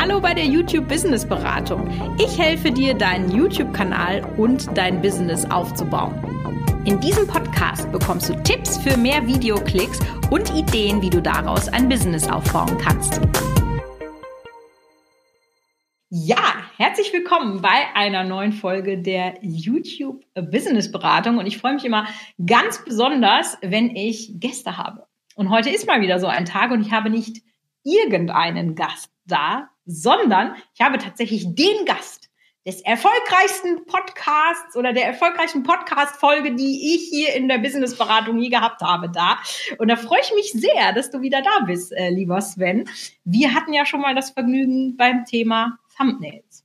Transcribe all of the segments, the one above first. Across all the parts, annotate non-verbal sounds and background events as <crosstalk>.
Hallo bei der YouTube Business Beratung. Ich helfe dir, deinen YouTube-Kanal und dein Business aufzubauen. In diesem Podcast bekommst du Tipps für mehr Videoklicks und Ideen, wie du daraus ein Business aufbauen kannst. Ja, herzlich willkommen bei einer neuen Folge der YouTube Business Beratung und ich freue mich immer ganz besonders, wenn ich Gäste habe. Und heute ist mal wieder so ein Tag und ich habe nicht irgendeinen Gast da, sondern ich habe tatsächlich den Gast des erfolgreichsten Podcasts oder der erfolgreichsten Podcast-Folge, die ich hier in der Businessberatung je gehabt habe, da. Und da freue ich mich sehr, dass du wieder da bist, äh, lieber Sven. Wir hatten ja schon mal das Vergnügen beim Thema Thumbnails.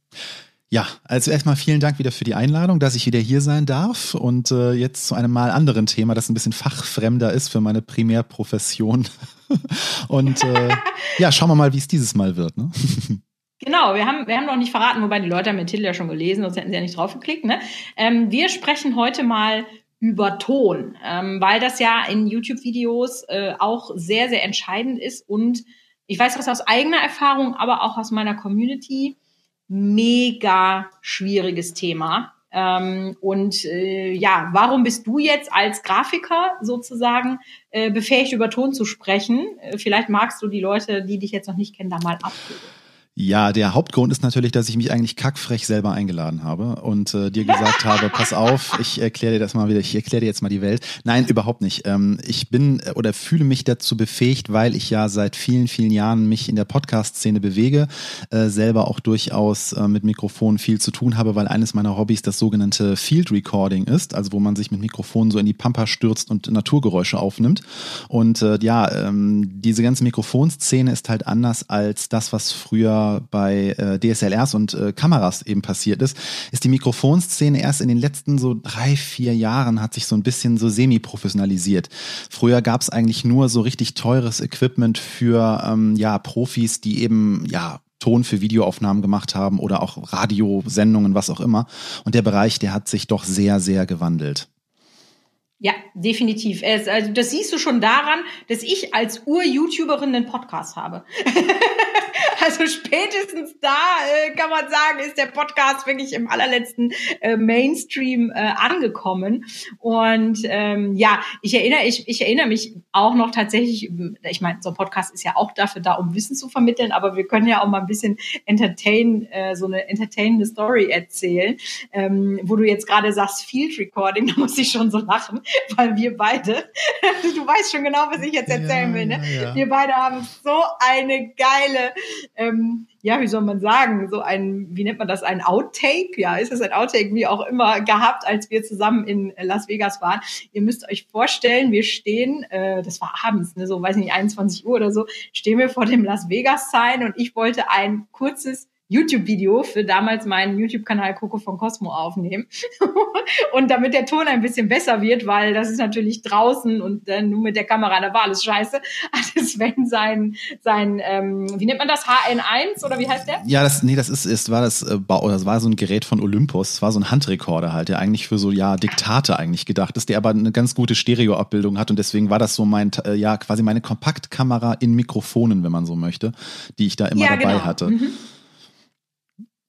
Ja, also erstmal vielen Dank wieder für die Einladung, dass ich wieder hier sein darf und äh, jetzt zu einem mal anderen Thema, das ein bisschen fachfremder ist für meine Primärprofession. <laughs> und äh, ja, schauen wir mal, wie es dieses Mal wird. Ne? <laughs> Genau, wir haben, wir haben noch nicht verraten, wobei die Leute haben den Titel ja schon gelesen, sonst hätten sie ja nicht draufgeklickt. Ne? Ähm, wir sprechen heute mal über Ton, ähm, weil das ja in YouTube-Videos äh, auch sehr, sehr entscheidend ist und ich weiß das aus eigener Erfahrung, aber auch aus meiner Community, mega schwieriges Thema. Ähm, und äh, ja, warum bist du jetzt als Grafiker sozusagen äh, befähigt, über Ton zu sprechen? Äh, vielleicht magst du die Leute, die dich jetzt noch nicht kennen, da mal abholen. Ja, der Hauptgrund ist natürlich, dass ich mich eigentlich kackfrech selber eingeladen habe und äh, dir gesagt <laughs> habe, pass auf, ich erkläre dir das mal wieder, ich erkläre dir jetzt mal die Welt. Nein, überhaupt nicht. Ähm, ich bin äh, oder fühle mich dazu befähigt, weil ich ja seit vielen, vielen Jahren mich in der Podcast-Szene bewege, äh, selber auch durchaus äh, mit Mikrofonen viel zu tun habe, weil eines meiner Hobbys das sogenannte Field Recording ist, also wo man sich mit Mikrofonen so in die Pampa stürzt und Naturgeräusche aufnimmt. Und äh, ja, ähm, diese ganze Mikrofonszene ist halt anders als das, was früher bei äh, DSLRs und äh, Kameras eben passiert ist, ist die Mikrofonszene erst in den letzten so drei, vier Jahren hat sich so ein bisschen so semi-professionalisiert. Früher gab es eigentlich nur so richtig teures Equipment für ähm, ja Profis, die eben ja Ton für Videoaufnahmen gemacht haben oder auch Radiosendungen, was auch immer. Und der Bereich, der hat sich doch sehr, sehr gewandelt. Ja, definitiv. Also das siehst du schon daran, dass ich als Ur-YouTuberin einen Podcast habe. <laughs> also spätestens da äh, kann man sagen, ist der Podcast wirklich im allerletzten äh, Mainstream äh, angekommen. Und ähm, ja, ich erinnere, ich, ich erinnere mich auch noch tatsächlich, ich meine, so ein Podcast ist ja auch dafür da, um Wissen zu vermitteln, aber wir können ja auch mal ein bisschen entertain, äh, so eine entertainende Story erzählen. Ähm, wo du jetzt gerade sagst, Field Recording, <laughs> da muss ich schon so lachen weil wir beide, <laughs> du weißt schon genau, was ich jetzt erzählen ja, will, ne? Ja. Wir beide haben so eine geile, ähm, ja, wie soll man sagen, so ein, wie nennt man das, ein Outtake? Ja, ist es ein Outtake, wie auch immer, gehabt, als wir zusammen in Las Vegas waren. Ihr müsst euch vorstellen, wir stehen, äh, das war abends, ne, so weiß nicht, 21 Uhr oder so, stehen wir vor dem Las Vegas Sign und ich wollte ein kurzes YouTube-Video für damals meinen YouTube-Kanal Coco von Cosmo aufnehmen. <laughs> und damit der Ton ein bisschen besser wird, weil das ist natürlich draußen und dann nur mit der Kamera, da war alles scheiße, <laughs> hat Sven sein, sein ähm, wie nennt man das, HN1 oder wie heißt der? Ja, das, nee, das ist, ist war das, äh, das war so ein Gerät von Olympus, das war so ein Handrekorder halt, der eigentlich für so, ja, Diktate eigentlich gedacht ist, der aber eine ganz gute Stereoabbildung hat und deswegen war das so mein, äh, ja, quasi meine Kompaktkamera in Mikrofonen, wenn man so möchte, die ich da immer ja, dabei genau. hatte. Mhm.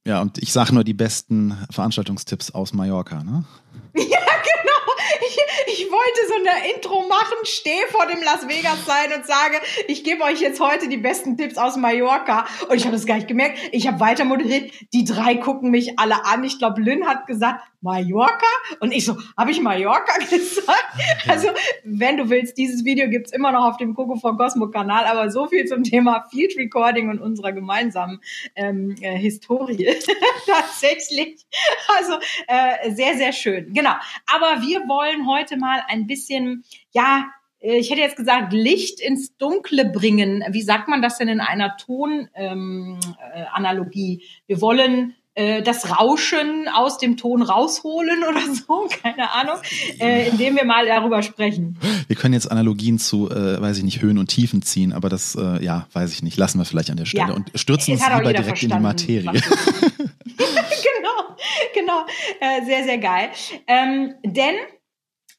Ja, und ich sage nur die besten Veranstaltungstipps aus Mallorca, ne? <laughs> Ja, ich wollte so eine Intro machen, stehe vor dem Las Vegas sein und sage, ich gebe euch jetzt heute die besten Tipps aus Mallorca. Und ich habe das gar nicht gemerkt. Ich habe weiter moderiert. Die drei gucken mich alle an. Ich glaube, Lynn hat gesagt, Mallorca? Und ich so, habe ich Mallorca <laughs> gesagt? Okay. Also, wenn du willst, dieses Video gibt's immer noch auf dem Coco von Cosmo Kanal, aber so viel zum Thema Field Recording und unserer gemeinsamen ähm, äh, Historie. <laughs> Tatsächlich. Also, äh, sehr, sehr schön. Genau. Aber wir wollen heute mal ein bisschen, ja, äh, ich hätte jetzt gesagt, Licht ins Dunkle bringen. Wie sagt man das denn in einer Tonanalogie? Ähm, äh, Wir wollen äh, das Rauschen aus dem Ton rausholen oder <laughs> so, keine Ahnung, äh, indem wir mal darüber sprechen. Wir können jetzt Analogien zu, äh, weiß ich nicht, Höhen und Tiefen ziehen, aber das, äh, ja, weiß ich nicht, lassen wir vielleicht an der Stelle ja. und stürzen uns lieber direkt in die Materie. <laughs> genau, genau, äh, sehr, sehr geil. Ähm, denn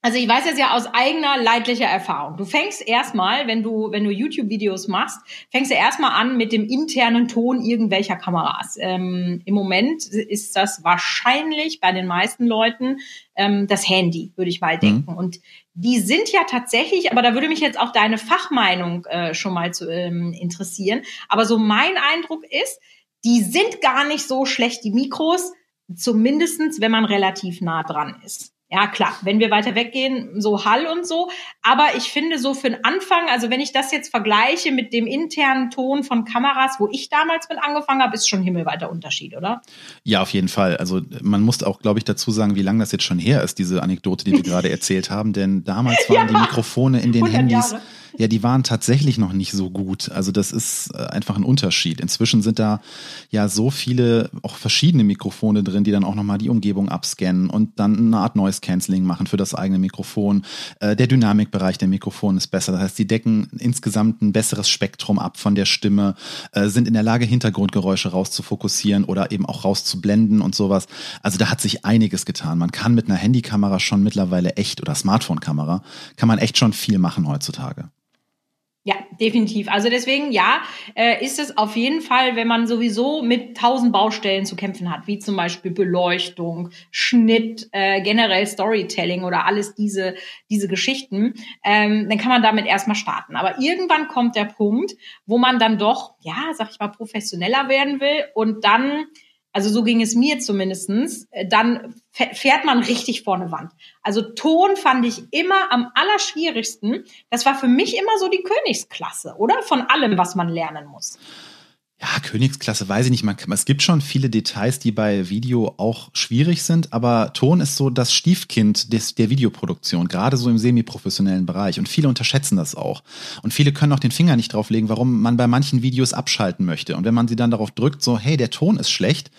also ich weiß jetzt ja aus eigener leidlicher Erfahrung. Du fängst erstmal, wenn du, wenn du YouTube-Videos machst, fängst du erstmal an mit dem internen Ton irgendwelcher Kameras. Ähm, Im Moment ist das wahrscheinlich bei den meisten Leuten ähm, das Handy, würde ich mal mhm. denken. Mhm. Und die sind ja tatsächlich, aber da würde mich jetzt auch deine Fachmeinung äh, schon mal zu ähm, interessieren. Aber so mein Eindruck ist, die sind gar nicht so schlecht, die Mikros, zumindestens wenn man relativ nah dran ist. Ja, klar, wenn wir weiter weggehen, so Hall und so. Aber ich finde so für den Anfang, also wenn ich das jetzt vergleiche mit dem internen Ton von Kameras, wo ich damals mit angefangen habe, ist schon himmelweiter Unterschied, oder? Ja, auf jeden Fall. Also man muss auch, glaube ich, dazu sagen, wie lange das jetzt schon her ist, diese Anekdote, die wir <laughs> gerade erzählt haben. Denn damals waren ja, die Mikrofone in den Handys. Jahre ja, die waren tatsächlich noch nicht so gut. Also das ist äh, einfach ein Unterschied. Inzwischen sind da ja so viele auch verschiedene Mikrofone drin, die dann auch nochmal die Umgebung abscannen und dann eine Art Noise Cancelling machen für das eigene Mikrofon. Äh, der Dynamikbereich der Mikrofone ist besser. Das heißt, die decken insgesamt ein besseres Spektrum ab von der Stimme, äh, sind in der Lage, Hintergrundgeräusche rauszufokussieren oder eben auch rauszublenden und sowas. Also da hat sich einiges getan. Man kann mit einer Handykamera schon mittlerweile echt oder Smartphone-Kamera, kann man echt schon viel machen heutzutage. Ja, definitiv. Also deswegen, ja, äh, ist es auf jeden Fall, wenn man sowieso mit tausend Baustellen zu kämpfen hat, wie zum Beispiel Beleuchtung, Schnitt, äh, generell Storytelling oder alles diese, diese Geschichten, ähm, dann kann man damit erstmal starten. Aber irgendwann kommt der Punkt, wo man dann doch, ja, sag ich mal, professioneller werden will und dann also so ging es mir zumindestens, dann fährt man richtig vorne Wand. Also Ton fand ich immer am allerschwierigsten. Das war für mich immer so die Königsklasse, oder? Von allem, was man lernen muss. Ja, Königsklasse weiß ich nicht. Man, es gibt schon viele Details, die bei Video auch schwierig sind, aber Ton ist so das Stiefkind des, der Videoproduktion, gerade so im semi-professionellen Bereich. Und viele unterschätzen das auch. Und viele können auch den Finger nicht drauflegen, warum man bei manchen Videos abschalten möchte. Und wenn man sie dann darauf drückt, so, hey, der Ton ist schlecht,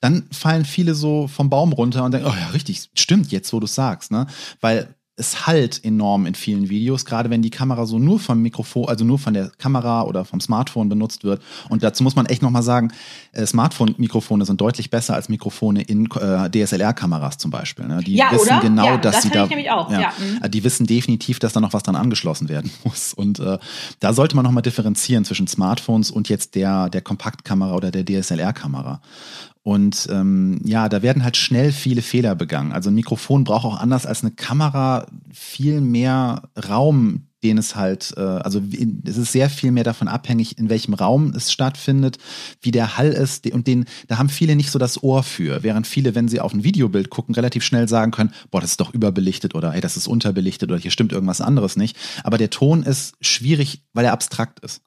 dann fallen viele so vom Baum runter und denken, oh ja, richtig, stimmt jetzt, wo du sagst, ne? Weil es halt enorm in vielen Videos, gerade wenn die Kamera so nur vom Mikrofon, also nur von der Kamera oder vom Smartphone benutzt wird. Und dazu muss man echt nochmal sagen, äh, Smartphone-Mikrofone sind deutlich besser als Mikrofone in äh, DSLR-Kameras zum Beispiel. Ne? Die ja, wissen oder? genau, ja, dass das sie da. Ja, ja. Mhm. die wissen definitiv, dass da noch was dran angeschlossen werden <laughs> muss. Und äh, da sollte man nochmal differenzieren zwischen Smartphones und jetzt der, der Kompaktkamera oder der DSLR-Kamera. Und ähm, ja, da werden halt schnell viele Fehler begangen. Also ein Mikrofon braucht auch anders als eine Kamera viel mehr Raum, den es halt, äh, also es ist sehr viel mehr davon abhängig, in welchem Raum es stattfindet, wie der Hall ist. Und den, da haben viele nicht so das Ohr für, während viele, wenn sie auf ein Videobild gucken, relativ schnell sagen können, boah, das ist doch überbelichtet oder hey, das ist unterbelichtet oder hier stimmt irgendwas anderes nicht. Aber der Ton ist schwierig, weil er abstrakt ist.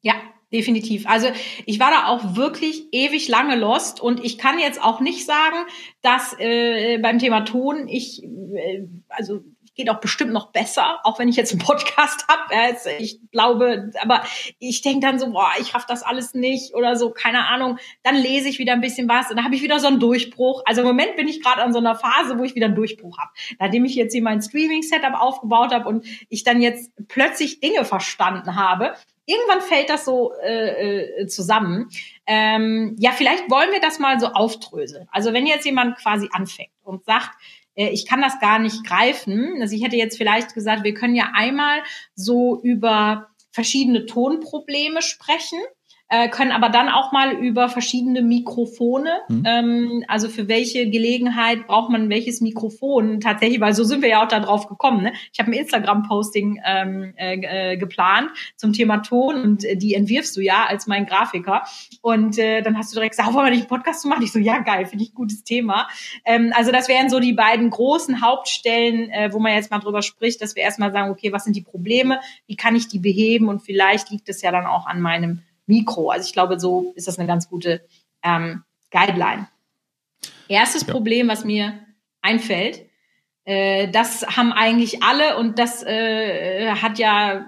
Ja, definitiv. Also ich war da auch wirklich ewig lange lost und ich kann jetzt auch nicht sagen, dass äh, beim Thema Ton ich, äh, also geht auch bestimmt noch besser, auch wenn ich jetzt einen Podcast <laughs> habe. Also ich glaube, aber ich denke dann so, boah, ich raff das alles nicht oder so, keine Ahnung. Dann lese ich wieder ein bisschen was und dann habe ich wieder so einen Durchbruch. Also im Moment bin ich gerade an so einer Phase, wo ich wieder einen Durchbruch habe. Nachdem ich jetzt hier mein Streaming-Setup aufgebaut habe und ich dann jetzt plötzlich Dinge verstanden habe, irgendwann fällt das so äh, äh, zusammen. Ähm, ja, vielleicht wollen wir das mal so aufdröseln. Also wenn jetzt jemand quasi anfängt und sagt, äh, ich kann das gar nicht greifen. Also ich hätte jetzt vielleicht gesagt, wir können ja einmal so über verschiedene Tonprobleme sprechen äh, können aber dann auch mal über verschiedene Mikrofone, mhm. ähm, also für welche Gelegenheit braucht man welches Mikrofon tatsächlich, weil so sind wir ja auch da drauf gekommen. Ne? Ich habe ein Instagram-Posting ähm, äh, äh, geplant zum Thema Ton und äh, die entwirfst du ja als mein Grafiker. Und äh, dann hast du direkt gesagt, wollen wir nicht einen Podcast zu machen? Ich so, ja geil, finde ich ein gutes Thema. Ähm, also das wären so die beiden großen Hauptstellen, äh, wo man jetzt mal drüber spricht, dass wir erstmal sagen, okay, was sind die Probleme, wie kann ich die beheben und vielleicht liegt es ja dann auch an meinem Mikro. Also ich glaube, so ist das eine ganz gute ähm, Guideline. Erstes ja. Problem, was mir einfällt, äh, das haben eigentlich alle und das äh, hat ja,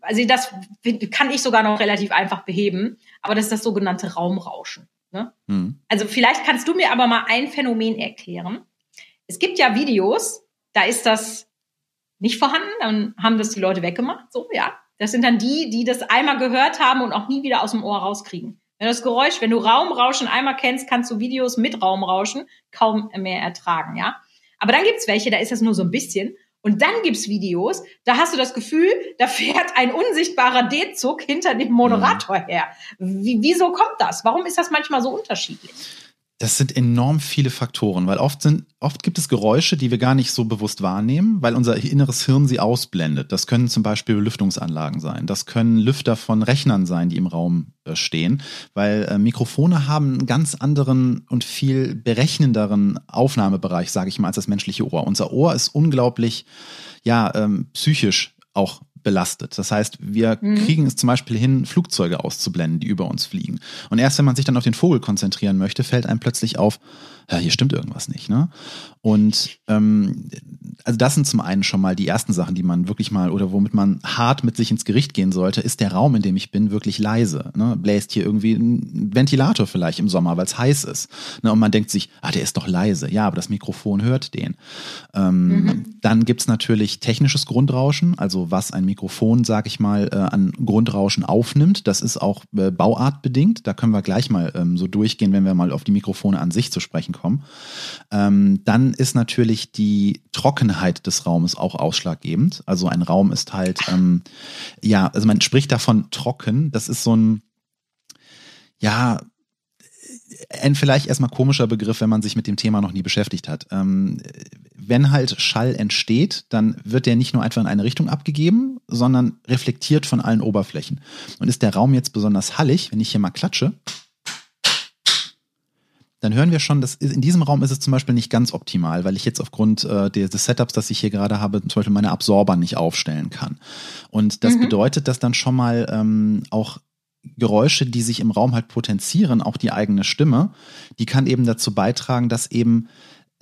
also das kann ich sogar noch relativ einfach beheben, aber das ist das sogenannte Raumrauschen. Ne? Mhm. Also vielleicht kannst du mir aber mal ein Phänomen erklären. Es gibt ja Videos, da ist das nicht vorhanden, dann haben das die Leute weggemacht, so, ja. Das sind dann die, die das einmal gehört haben und auch nie wieder aus dem Ohr rauskriegen. Wenn du das Geräusch, wenn du Raumrauschen einmal kennst, kannst du Videos mit Raumrauschen kaum mehr ertragen, ja. Aber dann gibt's welche, da ist das nur so ein bisschen. Und dann gibt's Videos, da hast du das Gefühl, da fährt ein unsichtbarer D-Zug hinter dem Moderator her. Wie, wieso kommt das? Warum ist das manchmal so unterschiedlich? Das sind enorm viele Faktoren, weil oft sind, oft gibt es Geräusche, die wir gar nicht so bewusst wahrnehmen, weil unser inneres Hirn sie ausblendet. Das können zum Beispiel Belüftungsanlagen sein. Das können Lüfter von Rechnern sein, die im Raum äh, stehen, weil äh, Mikrofone haben einen ganz anderen und viel berechnenderen Aufnahmebereich, sage ich mal, als das menschliche Ohr. Unser Ohr ist unglaublich, ja, ähm, psychisch auch belastet. Das heißt, wir mhm. kriegen es zum Beispiel hin, Flugzeuge auszublenden, die über uns fliegen. Und erst wenn man sich dann auf den Vogel konzentrieren möchte, fällt einem plötzlich auf, ja, hier stimmt irgendwas nicht. Ne? Und ähm, also das sind zum einen schon mal die ersten Sachen, die man wirklich mal oder womit man hart mit sich ins Gericht gehen sollte, ist der Raum, in dem ich bin, wirklich leise. Ne? Bläst hier irgendwie ein Ventilator vielleicht im Sommer, weil es heiß ist. Ne? Und man denkt sich, ah, der ist doch leise. Ja, aber das Mikrofon hört den. Ähm, mhm. Dann gibt's natürlich technisches Grundrauschen, also was ein Mikrofon, sag ich mal, äh, an Grundrauschen aufnimmt. Das ist auch äh, bauartbedingt. Da können wir gleich mal ähm, so durchgehen, wenn wir mal auf die Mikrofone an sich zu sprechen kommen. Ähm, dann ist natürlich die Trockenheit des Raumes auch ausschlaggebend. Also ein Raum ist halt, ähm, ja, also man spricht davon trocken. Das ist so ein, ja, ein vielleicht erstmal komischer Begriff, wenn man sich mit dem Thema noch nie beschäftigt hat. Ähm, wenn halt Schall entsteht, dann wird der nicht nur einfach in eine Richtung abgegeben, sondern reflektiert von allen Oberflächen. Und ist der Raum jetzt besonders hallig, wenn ich hier mal klatsche, dann hören wir schon, dass in diesem Raum ist es zum Beispiel nicht ganz optimal, weil ich jetzt aufgrund äh, des, Setups, das ich hier gerade habe, zum Beispiel meine Absorber nicht aufstellen kann. Und das mhm. bedeutet, dass dann schon mal ähm, auch Geräusche, die sich im Raum halt potenzieren, auch die eigene Stimme, die kann eben dazu beitragen, dass eben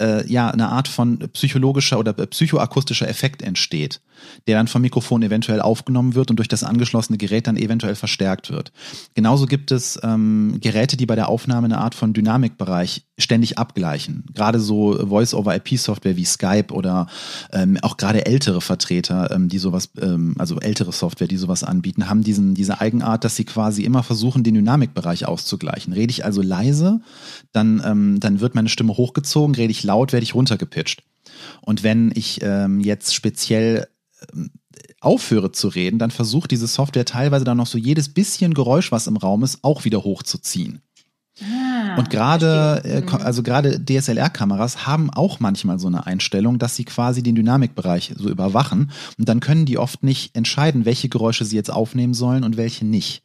äh, ja eine Art von psychologischer oder psychoakustischer Effekt entsteht der dann vom Mikrofon eventuell aufgenommen wird und durch das angeschlossene Gerät dann eventuell verstärkt wird. Genauso gibt es ähm, Geräte, die bei der Aufnahme eine Art von Dynamikbereich ständig abgleichen. Gerade so Voice-over-IP-Software wie Skype oder ähm, auch gerade ältere Vertreter, ähm, die sowas, ähm, also ältere Software, die sowas anbieten, haben diesen, diese Eigenart, dass sie quasi immer versuchen, den Dynamikbereich auszugleichen. Rede ich also leise, dann, ähm, dann wird meine Stimme hochgezogen, rede ich laut, werde ich runtergepitcht. Und wenn ich ähm, jetzt speziell aufhöre zu reden, dann versucht diese Software teilweise dann noch so jedes bisschen Geräusch, was im Raum ist, auch wieder hochzuziehen. Ah, und gerade, äh, mhm. also gerade DSLR-Kameras haben auch manchmal so eine Einstellung, dass sie quasi den Dynamikbereich so überwachen. Und dann können die oft nicht entscheiden, welche Geräusche sie jetzt aufnehmen sollen und welche nicht.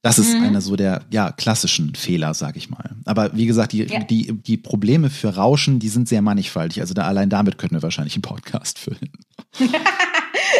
Das ist mhm. einer so der ja, klassischen Fehler, sag ich mal. Aber wie gesagt, die, ja. die, die Probleme für Rauschen, die sind sehr mannigfaltig. Also da allein damit könnten wir wahrscheinlich einen Podcast füllen. <laughs>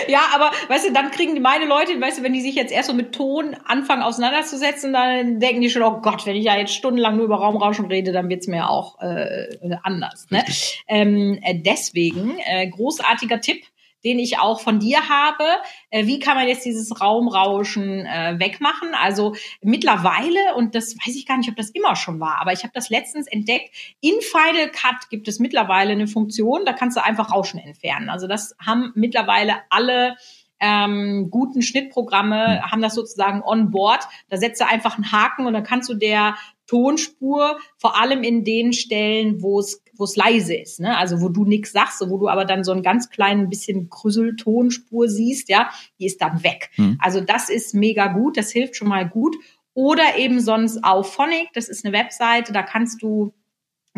ja, aber weißt du, dann kriegen die meine Leute, weißt du, wenn die sich jetzt erst so mit Ton anfangen auseinanderzusetzen, dann denken die schon, oh Gott, wenn ich ja jetzt stundenlang nur über Raumrauschen rede, dann wird's mir auch äh, anders. Ne? Ähm, äh, deswegen, äh, großartiger Tipp, den ich auch von dir habe. Äh, wie kann man jetzt dieses Raumrauschen äh, wegmachen? Also mittlerweile, und das weiß ich gar nicht, ob das immer schon war, aber ich habe das letztens entdeckt, in Final Cut gibt es mittlerweile eine Funktion, da kannst du einfach Rauschen entfernen. Also das haben mittlerweile alle ähm, guten Schnittprogramme haben das sozusagen on board. Da setzt du einfach einen Haken und dann kannst du der Tonspur, vor allem in den Stellen, wo es wo es leise ist, ne? Also wo du nichts sagst, wo du aber dann so ein ganz kleinen bisschen Krüsseltonspur siehst, ja, die ist dann weg. Mhm. Also das ist mega gut, das hilft schon mal gut. Oder eben sonst auf Phonic, das ist eine Webseite, da kannst du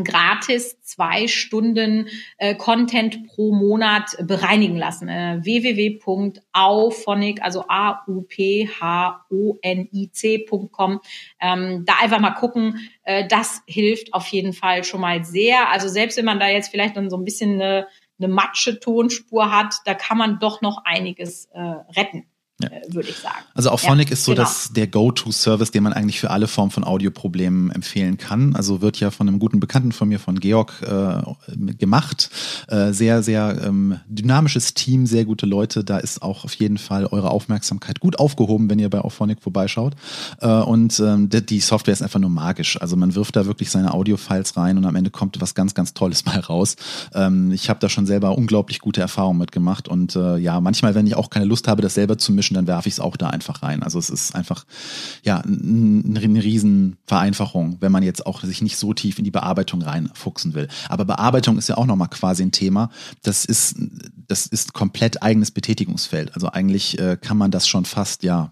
gratis zwei Stunden äh, Content pro Monat bereinigen lassen. Äh, www.auphonic, also A-U-P-H-O-N-I-C.com. Ähm, da einfach mal gucken. Äh, das hilft auf jeden Fall schon mal sehr. Also selbst wenn man da jetzt vielleicht dann so ein bisschen eine, eine matsche Tonspur hat, da kann man doch noch einiges äh, retten. Ja. Äh, würde ich sagen. Also auch Phonic ja, ist so genau. dass der Go-To-Service, den man eigentlich für alle Formen von Audioproblemen empfehlen kann. Also wird ja von einem guten Bekannten von mir, von Georg, äh, gemacht. Äh, sehr, sehr ähm, dynamisches Team, sehr gute Leute. Da ist auch auf jeden Fall eure Aufmerksamkeit gut aufgehoben, wenn ihr bei Auphonic vorbeischaut. Äh, und ähm, die Software ist einfach nur magisch. Also man wirft da wirklich seine Audio-Files rein und am Ende kommt was ganz, ganz Tolles <laughs> mal raus. Ähm, ich habe da schon selber unglaublich gute Erfahrungen mitgemacht und äh, ja, manchmal, wenn ich auch keine Lust habe, das selber zu mischen, dazwischen, dann werfe ich es auch da einfach rein. Also es ist einfach ja eine riesen Vereinfachung, wenn man jetzt auch sich nicht so tief in die Bearbeitung reinfuchsen will. Aber Bearbeitung ist ja auch nochmal quasi ein Thema. Das ist, das ist komplett eigenes Betätigungsfeld. Also eigentlich äh, kann man das schon fast ja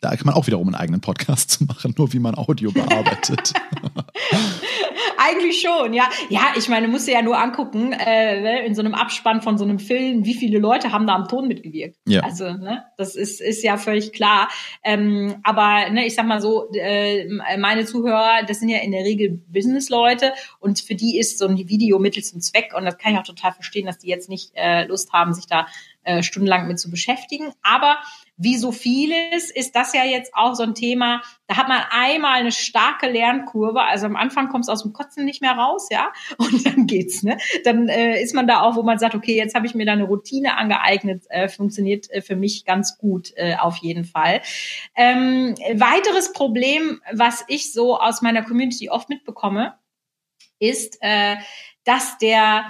da kann man auch wiederum einen eigenen Podcast <laughs> zu machen, nur wie man Audio bearbeitet. <laughs> Eigentlich schon, ja. Ja, ich meine, musst du ja nur angucken, äh, ne, in so einem Abspann von so einem Film, wie viele Leute haben da am Ton mitgewirkt. Ja. Also, ne, das ist, ist ja völlig klar. Ähm, aber ne, ich sag mal so, äh, meine Zuhörer, das sind ja in der Regel Business-Leute und für die ist so ein Video Mittel zum Zweck und das kann ich auch total verstehen, dass die jetzt nicht äh, Lust haben, sich da äh, stundenlang mit zu beschäftigen. Aber wie so vieles ist das ja jetzt auch so ein Thema, da hat man einmal eine starke Lernkurve, also am Anfang kommst du aus dem Kotzen nicht mehr raus, ja, <laughs> und dann geht's, ne? Dann äh, ist man da auch, wo man sagt, okay, jetzt habe ich mir da eine Routine angeeignet, äh, funktioniert äh, für mich ganz gut äh, auf jeden Fall. Ähm, weiteres Problem, was ich so aus meiner Community oft mitbekomme, ist, äh, dass der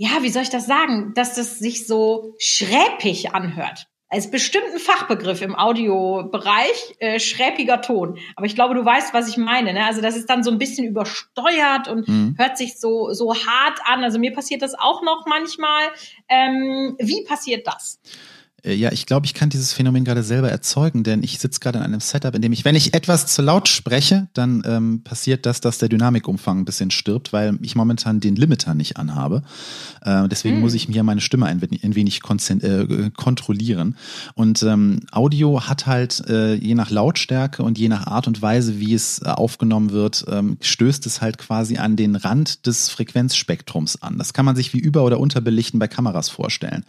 ja, wie soll ich das sagen, dass das sich so schräpig anhört als bestimmten Fachbegriff im Audiobereich äh, schräpiger Ton. Aber ich glaube, du weißt, was ich meine. Ne? Also das ist dann so ein bisschen übersteuert und mhm. hört sich so so hart an. Also mir passiert das auch noch manchmal. Ähm, wie passiert das? Äh, ja, ich glaube, ich kann dieses Phänomen gerade selber erzeugen, denn ich sitze gerade in einem Setup, in dem ich, wenn ich etwas zu laut spreche, dann ähm, passiert das, dass der Dynamikumfang ein bisschen stirbt, weil ich momentan den Limiter nicht anhabe. Äh, deswegen hm. muss ich mir meine Stimme ein, ein wenig äh, kontrollieren. Und ähm, Audio hat halt äh, je nach Lautstärke und je nach Art und Weise, wie es äh, aufgenommen wird, ähm, stößt es halt quasi an den Rand des Frequenzspektrums an. Das kann man sich wie über- oder unterbelichten bei Kameras vorstellen.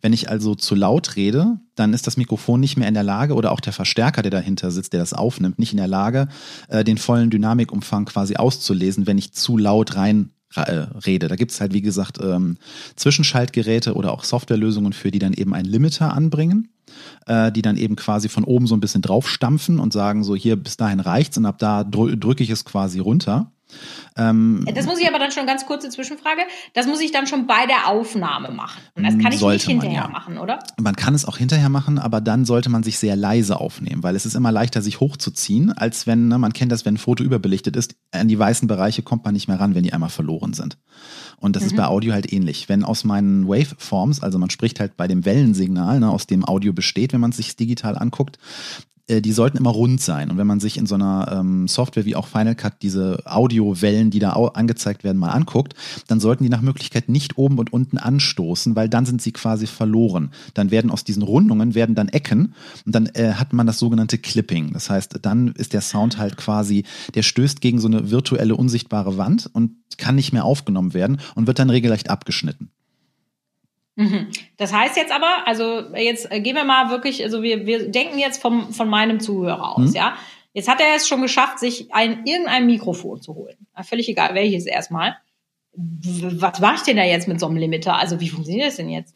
Wenn ich also zu laut rede, dann ist das Mikrofon nicht mehr in der Lage oder auch der Verstärker, der dahinter sitzt, der das aufnimmt, nicht in der Lage, äh, den vollen Dynamikumfang quasi auszulesen, wenn ich zu laut rein äh, rede. Da gibt es halt, wie gesagt, ähm, Zwischenschaltgeräte oder auch Softwarelösungen für, die dann eben einen Limiter anbringen, äh, die dann eben quasi von oben so ein bisschen draufstampfen und sagen, so hier bis dahin reicht's und ab da drü drücke ich es quasi runter. Ähm, das muss ich aber dann schon ganz kurze Zwischenfrage. Das muss ich dann schon bei der Aufnahme machen. Und das kann ich nicht hinterher man, ja. machen, oder? Man kann es auch hinterher machen, aber dann sollte man sich sehr leise aufnehmen, weil es ist immer leichter, sich hochzuziehen, als wenn, ne, man kennt das, wenn ein Foto überbelichtet ist, an die weißen Bereiche kommt man nicht mehr ran, wenn die einmal verloren sind. Und das mhm. ist bei Audio halt ähnlich. Wenn aus meinen Waveforms, also man spricht halt bei dem Wellensignal, ne, aus dem Audio besteht, wenn man es sich digital anguckt, die sollten immer rund sein. Und wenn man sich in so einer ähm, Software wie auch Final Cut diese Audiowellen, die da angezeigt werden, mal anguckt, dann sollten die nach Möglichkeit nicht oben und unten anstoßen, weil dann sind sie quasi verloren. Dann werden aus diesen Rundungen werden dann Ecken und dann äh, hat man das sogenannte Clipping. Das heißt, dann ist der Sound halt quasi, der stößt gegen so eine virtuelle unsichtbare Wand und kann nicht mehr aufgenommen werden und wird dann regelrecht abgeschnitten. Mhm. Das heißt jetzt aber, also jetzt äh, gehen wir mal wirklich, also wir, wir denken jetzt vom, von meinem Zuhörer aus, mhm. ja. Jetzt hat er es schon geschafft, sich ein, irgendein Mikrofon zu holen. Völlig egal, welches erstmal. Was mache ich denn da jetzt mit so einem Limiter? Also wie funktioniert das denn jetzt?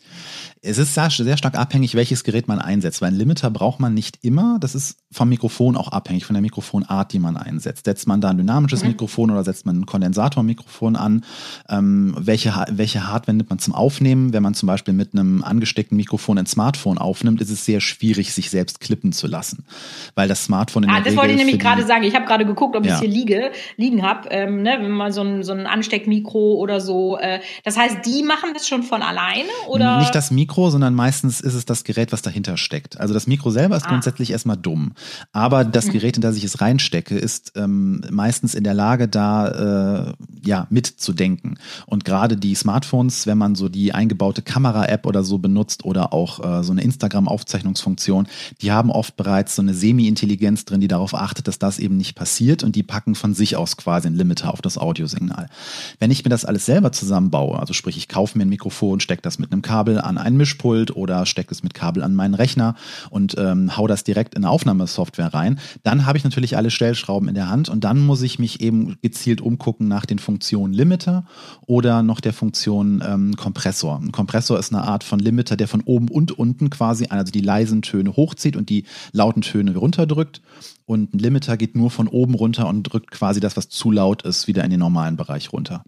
Es ist sehr, sehr stark abhängig, welches Gerät man einsetzt, weil ein Limiter braucht man nicht immer. Das ist vom Mikrofon auch abhängig, von der Mikrofonart, die man einsetzt. Setzt man da ein dynamisches mhm. Mikrofon oder setzt man ein Kondensatormikrofon an? Ähm, welche, welche Hardware nimmt man zum Aufnehmen? Wenn man zum Beispiel mit einem angesteckten Mikrofon ein Smartphone aufnimmt, ist es sehr schwierig, sich selbst klippen zu lassen. Weil das Smartphone in ah, der das Regel wollte ich nämlich gerade sagen. Ich habe gerade geguckt, ob ja. ich es hier liege, liegen habe. Ähm, ne, wenn man so ein, so ein Ansteckmikro oder so. Äh, das heißt, die machen das schon von alleine? Oder? Nicht das Mikro, sondern meistens ist es das Gerät, was dahinter steckt. Also das Mikro selber ist ah. grundsätzlich erstmal dumm. Aber das mhm. Gerät, in das ich es reinstecke, ist ähm, meistens in der Lage, da äh, ja mitzudenken. Und gerade die Smartphones, wenn man so die eingebaute Kamera-App oder so benutzt oder auch äh, so eine Instagram-Aufzeichnungsfunktion, die haben oft bereits so eine Semi-Intelligenz drin, die darauf achtet, dass das eben nicht passiert und die packen von sich aus quasi einen Limiter auf das Audiosignal. Wenn ich mir das alles selber zusammenbaue, also sprich, ich kaufe mir ein Mikrofon, stecke das mit einem Kabel an ein Mischpult oder stecke es mit Kabel an meinen Rechner und ähm, hau das direkt in Aufnahmesoftware rein, dann habe ich natürlich alle Stellschrauben in der Hand und dann muss ich mich eben gezielt umgucken nach den Funktionen Limiter oder noch der Funktion ähm, Kompressor. Ein Kompressor ist eine Art von Limiter, der von oben und unten quasi, also die leisen Töne hochzieht und die lauten Töne runterdrückt. Und ein Limiter geht nur von oben runter und drückt quasi das, was zu laut ist, wieder in den normalen Bereich runter.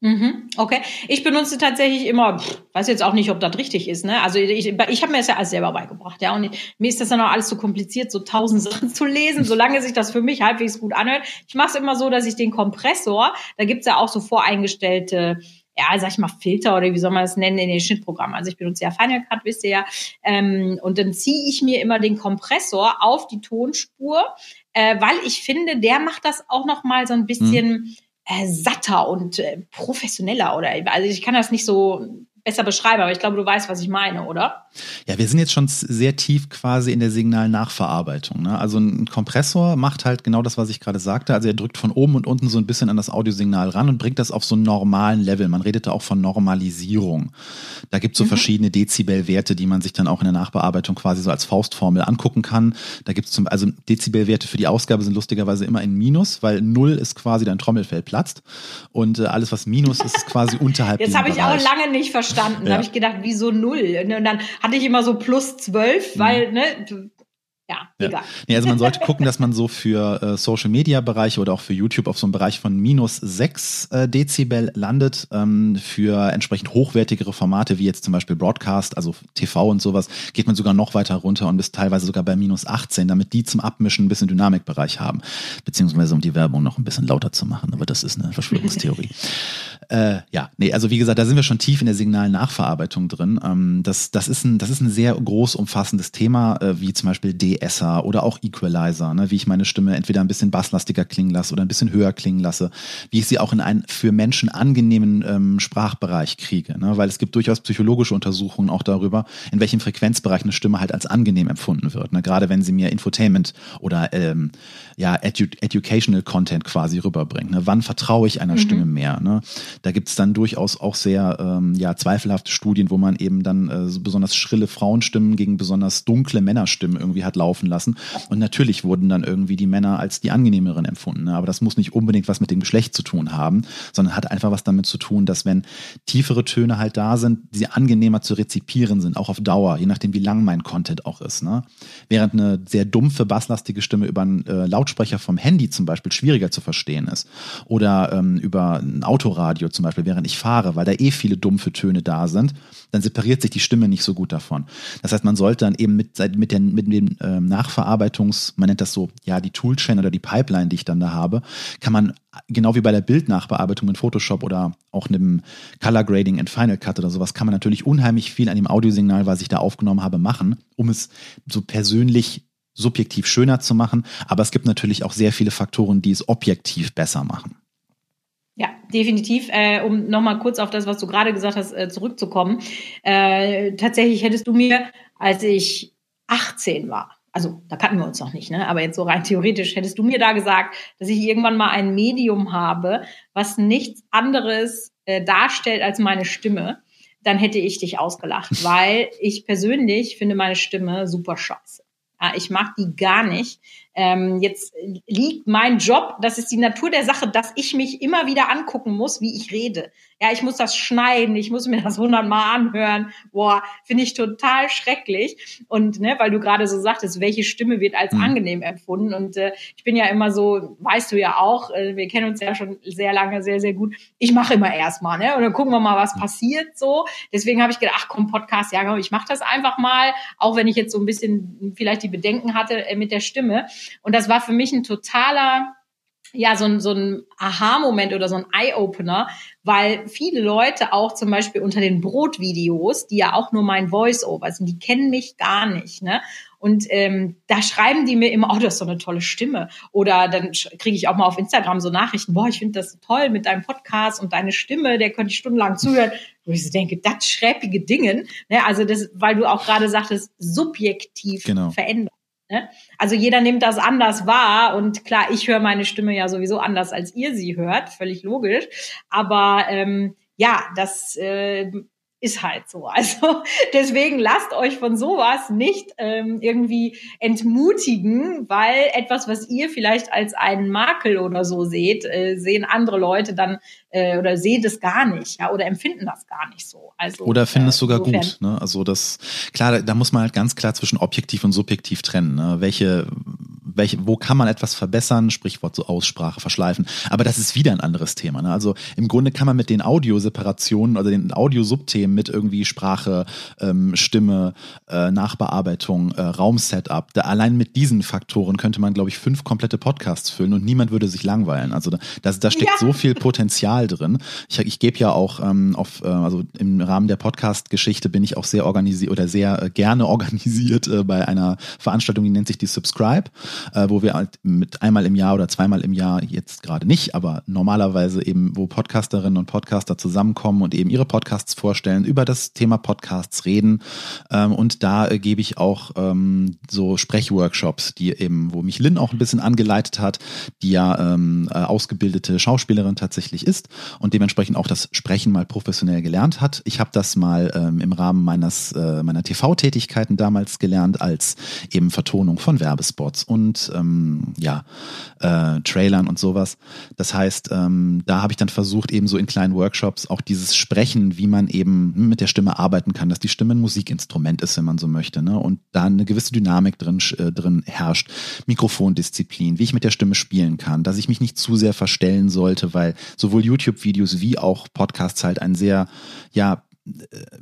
Mhm, okay. Ich benutze tatsächlich immer, weiß jetzt auch nicht, ob das richtig ist, ne? Also ich, ich habe mir das ja alles selber beigebracht, ja. Und ich, mir ist das dann auch alles zu so kompliziert, so tausend <laughs> Sachen zu lesen, solange sich das für mich halbwegs gut anhört. Ich mache es immer so, dass ich den Kompressor, da gibt's ja auch so voreingestellte ja, sag ich mal, Filter oder wie soll man das nennen in den Schnittprogrammen. Also ich benutze ja Final Cut, wisst ihr ja. Ähm, und dann ziehe ich mir immer den Kompressor auf die Tonspur, äh, weil ich finde, der macht das auch noch mal so ein bisschen hm äh, satter und äh, professioneller oder also ich kann das nicht so besser beschreiben, aber ich glaube, du weißt, was ich meine, oder? Ja, wir sind jetzt schon sehr tief quasi in der Signalnachverarbeitung. Ne? Also ein Kompressor macht halt genau das, was ich gerade sagte. Also er drückt von oben und unten so ein bisschen an das Audiosignal ran und bringt das auf so einen normalen Level. Man redete auch von Normalisierung. Da gibt es so mhm. verschiedene Dezibelwerte, die man sich dann auch in der Nachbearbeitung quasi so als Faustformel angucken kann. Da gibt es zum also Dezibelwerte für die Ausgabe sind lustigerweise immer in Minus, weil Null ist quasi dein Trommelfell platzt und äh, alles, was Minus ist, ist quasi <laughs> unterhalb. Jetzt habe ich auch lange nicht verstanden verstanden. Ja. Habe ich gedacht, wieso null? Und dann hatte ich immer so plus zwölf, mhm. weil, ne, ja, egal. Ja. Nee, also man sollte gucken, dass man so für äh, Social Media Bereiche oder auch für YouTube auf so einem Bereich von minus sechs äh, Dezibel landet. Ähm, für entsprechend hochwertigere Formate wie jetzt zum Beispiel Broadcast, also TV und sowas, geht man sogar noch weiter runter und bis teilweise sogar bei minus 18, damit die zum Abmischen ein bisschen Dynamikbereich haben. Beziehungsweise um die Werbung noch ein bisschen lauter zu machen. Aber das ist eine Verschwörungstheorie. <laughs> äh, ja, nee, also wie gesagt, da sind wir schon tief in der Signalnachverarbeitung drin. Ähm, das, das, ist ein, das ist ein sehr groß umfassendes Thema, äh, wie zum Beispiel D de oder auch Equalizer, ne, wie ich meine Stimme entweder ein bisschen basslastiger klingen lasse oder ein bisschen höher klingen lasse, wie ich sie auch in einen für Menschen angenehmen ähm, Sprachbereich kriege, ne, weil es gibt durchaus psychologische Untersuchungen auch darüber, in welchem Frequenzbereich eine Stimme halt als angenehm empfunden wird, ne, gerade wenn sie mir Infotainment oder ähm, ja, edu educational Content quasi rüberbringt. Ne? Wann vertraue ich einer mhm. Stimme mehr? Ne? Da gibt es dann durchaus auch sehr ähm, ja, zweifelhafte Studien, wo man eben dann äh, so besonders schrille Frauenstimmen gegen besonders dunkle Männerstimmen irgendwie hat laufen lassen. Und natürlich wurden dann irgendwie die Männer als die angenehmeren empfunden. Ne? Aber das muss nicht unbedingt was mit dem Geschlecht zu tun haben, sondern hat einfach was damit zu tun, dass wenn tiefere Töne halt da sind, sie angenehmer zu rezipieren sind, auch auf Dauer, je nachdem, wie lang mein Content auch ist. Ne? Während eine sehr dumpfe, basslastige Stimme über einen äh, Lautsprecher vom Handy zum Beispiel schwieriger zu verstehen ist. Oder ähm, über ein Autoradio zum Beispiel, während ich fahre, weil da eh viele dumpfe Töne da sind, dann separiert sich die Stimme nicht so gut davon. Das heißt, man sollte dann eben mit, mit, den, mit dem ähm, Nachverarbeitungs, man nennt das so, ja, die Toolchain oder die Pipeline, die ich dann da habe, kann man genau wie bei der Bildnachbearbeitung in Photoshop oder auch einem Color Grading in Final Cut oder sowas, kann man natürlich unheimlich viel an dem Audiosignal, was ich da aufgenommen habe, machen, um es so persönlich subjektiv schöner zu machen. Aber es gibt natürlich auch sehr viele Faktoren, die es objektiv besser machen. Ja, definitiv. Äh, um nochmal kurz auf das, was du gerade gesagt hast, äh, zurückzukommen. Äh, tatsächlich hättest du mir, als ich 18 war, also da kannten wir uns noch nicht, ne? aber jetzt so rein theoretisch, hättest du mir da gesagt, dass ich irgendwann mal ein Medium habe, was nichts anderes äh, darstellt als meine Stimme, dann hätte ich dich ausgelacht, <laughs> weil ich persönlich finde meine Stimme super scheiße. Ja, ich mag die gar nicht. Ähm, jetzt liegt mein Job, das ist die Natur der Sache, dass ich mich immer wieder angucken muss, wie ich rede. Ja, ich muss das schneiden, ich muss mir das hundertmal anhören. Boah, finde ich total schrecklich. Und ne, weil du gerade so sagtest, welche Stimme wird als mhm. angenehm empfunden? Und äh, ich bin ja immer so, weißt du ja auch, äh, wir kennen uns ja schon sehr lange, sehr, sehr gut. Ich mache immer erstmal, ne? Und dann gucken wir mal, was passiert so. Deswegen habe ich gedacht, ach komm, Podcast, ja, komm, ich mache das einfach mal, auch wenn ich jetzt so ein bisschen vielleicht die Bedenken hatte äh, mit der Stimme. Und das war für mich ein totaler ja, so ein, so ein Aha-Moment oder so ein Eye-Opener, weil viele Leute auch zum Beispiel unter den Brotvideos, die ja auch nur mein Voice-Over sind, die kennen mich gar nicht, ne? Und ähm, da schreiben die mir immer, oh, du hast so eine tolle Stimme. Oder dann kriege ich auch mal auf Instagram so Nachrichten, boah, ich finde das toll mit deinem Podcast und deine Stimme, der könnte ich stundenlang zuhören. Wo ich so denke, das schräppige Dingen. Ne? Also das, weil du auch gerade sagtest, subjektiv genau. verändert. Ne? Also jeder nimmt das anders wahr und klar, ich höre meine Stimme ja sowieso anders, als ihr sie hört, völlig logisch. Aber ähm, ja, das äh, ist halt so. <laughs> Also deswegen lasst euch von sowas nicht ähm, irgendwie entmutigen, weil etwas, was ihr vielleicht als einen Makel oder so seht, äh, sehen andere Leute dann äh, oder sehen das gar nicht, ja, oder empfinden das gar nicht so. Also oder finden äh, es sogar insofern. gut. Ne? Also das klar, da, da muss man halt ganz klar zwischen objektiv und subjektiv trennen. Ne? Welche welche, wo kann man etwas verbessern, Sprichwort so Aussprache verschleifen. Aber das ist wieder ein anderes Thema. Ne? Also im Grunde kann man mit den Audioseparationen, also den Audiosubthemen mit irgendwie Sprache, ähm, Stimme, äh, Nachbearbeitung, äh, Raumsetup, da allein mit diesen Faktoren könnte man, glaube ich, fünf komplette Podcasts füllen und niemand würde sich langweilen. Also da, da steckt ja. so viel Potenzial drin. Ich, ich gebe ja auch ähm, auf, äh, also im Rahmen der Podcast-Geschichte bin ich auch sehr organisiert oder sehr äh, gerne <laughs> organisiert äh, bei einer Veranstaltung, die nennt sich die Subscribe, äh, wo wir halt mit einmal im Jahr oder zweimal im Jahr, jetzt gerade nicht, aber normalerweise eben, wo Podcasterinnen und Podcaster zusammenkommen und eben ihre Podcasts vorstellen, über das Thema Podcasts reden. Ähm, und da äh, gebe ich auch ähm, so Sprechworkshops, die eben, wo mich Lynn auch ein bisschen angeleitet hat, die ja ähm, äh, ausgebildete Schauspielerin tatsächlich und dementsprechend auch das Sprechen mal professionell gelernt hat. Ich habe das mal ähm, im Rahmen meines, äh, meiner TV-Tätigkeiten damals gelernt als eben Vertonung von Werbespots und ähm, ja, äh, Trailern und sowas. Das heißt, ähm, da habe ich dann versucht, eben so in kleinen Workshops auch dieses Sprechen, wie man eben mit der Stimme arbeiten kann, dass die Stimme ein Musikinstrument ist, wenn man so möchte, ne? und da eine gewisse Dynamik drin, äh, drin herrscht, Mikrofondisziplin, wie ich mit der Stimme spielen kann, dass ich mich nicht zu sehr verstellen sollte, weil sowohl YouTube-Videos wie auch Podcasts halt ein sehr, ja,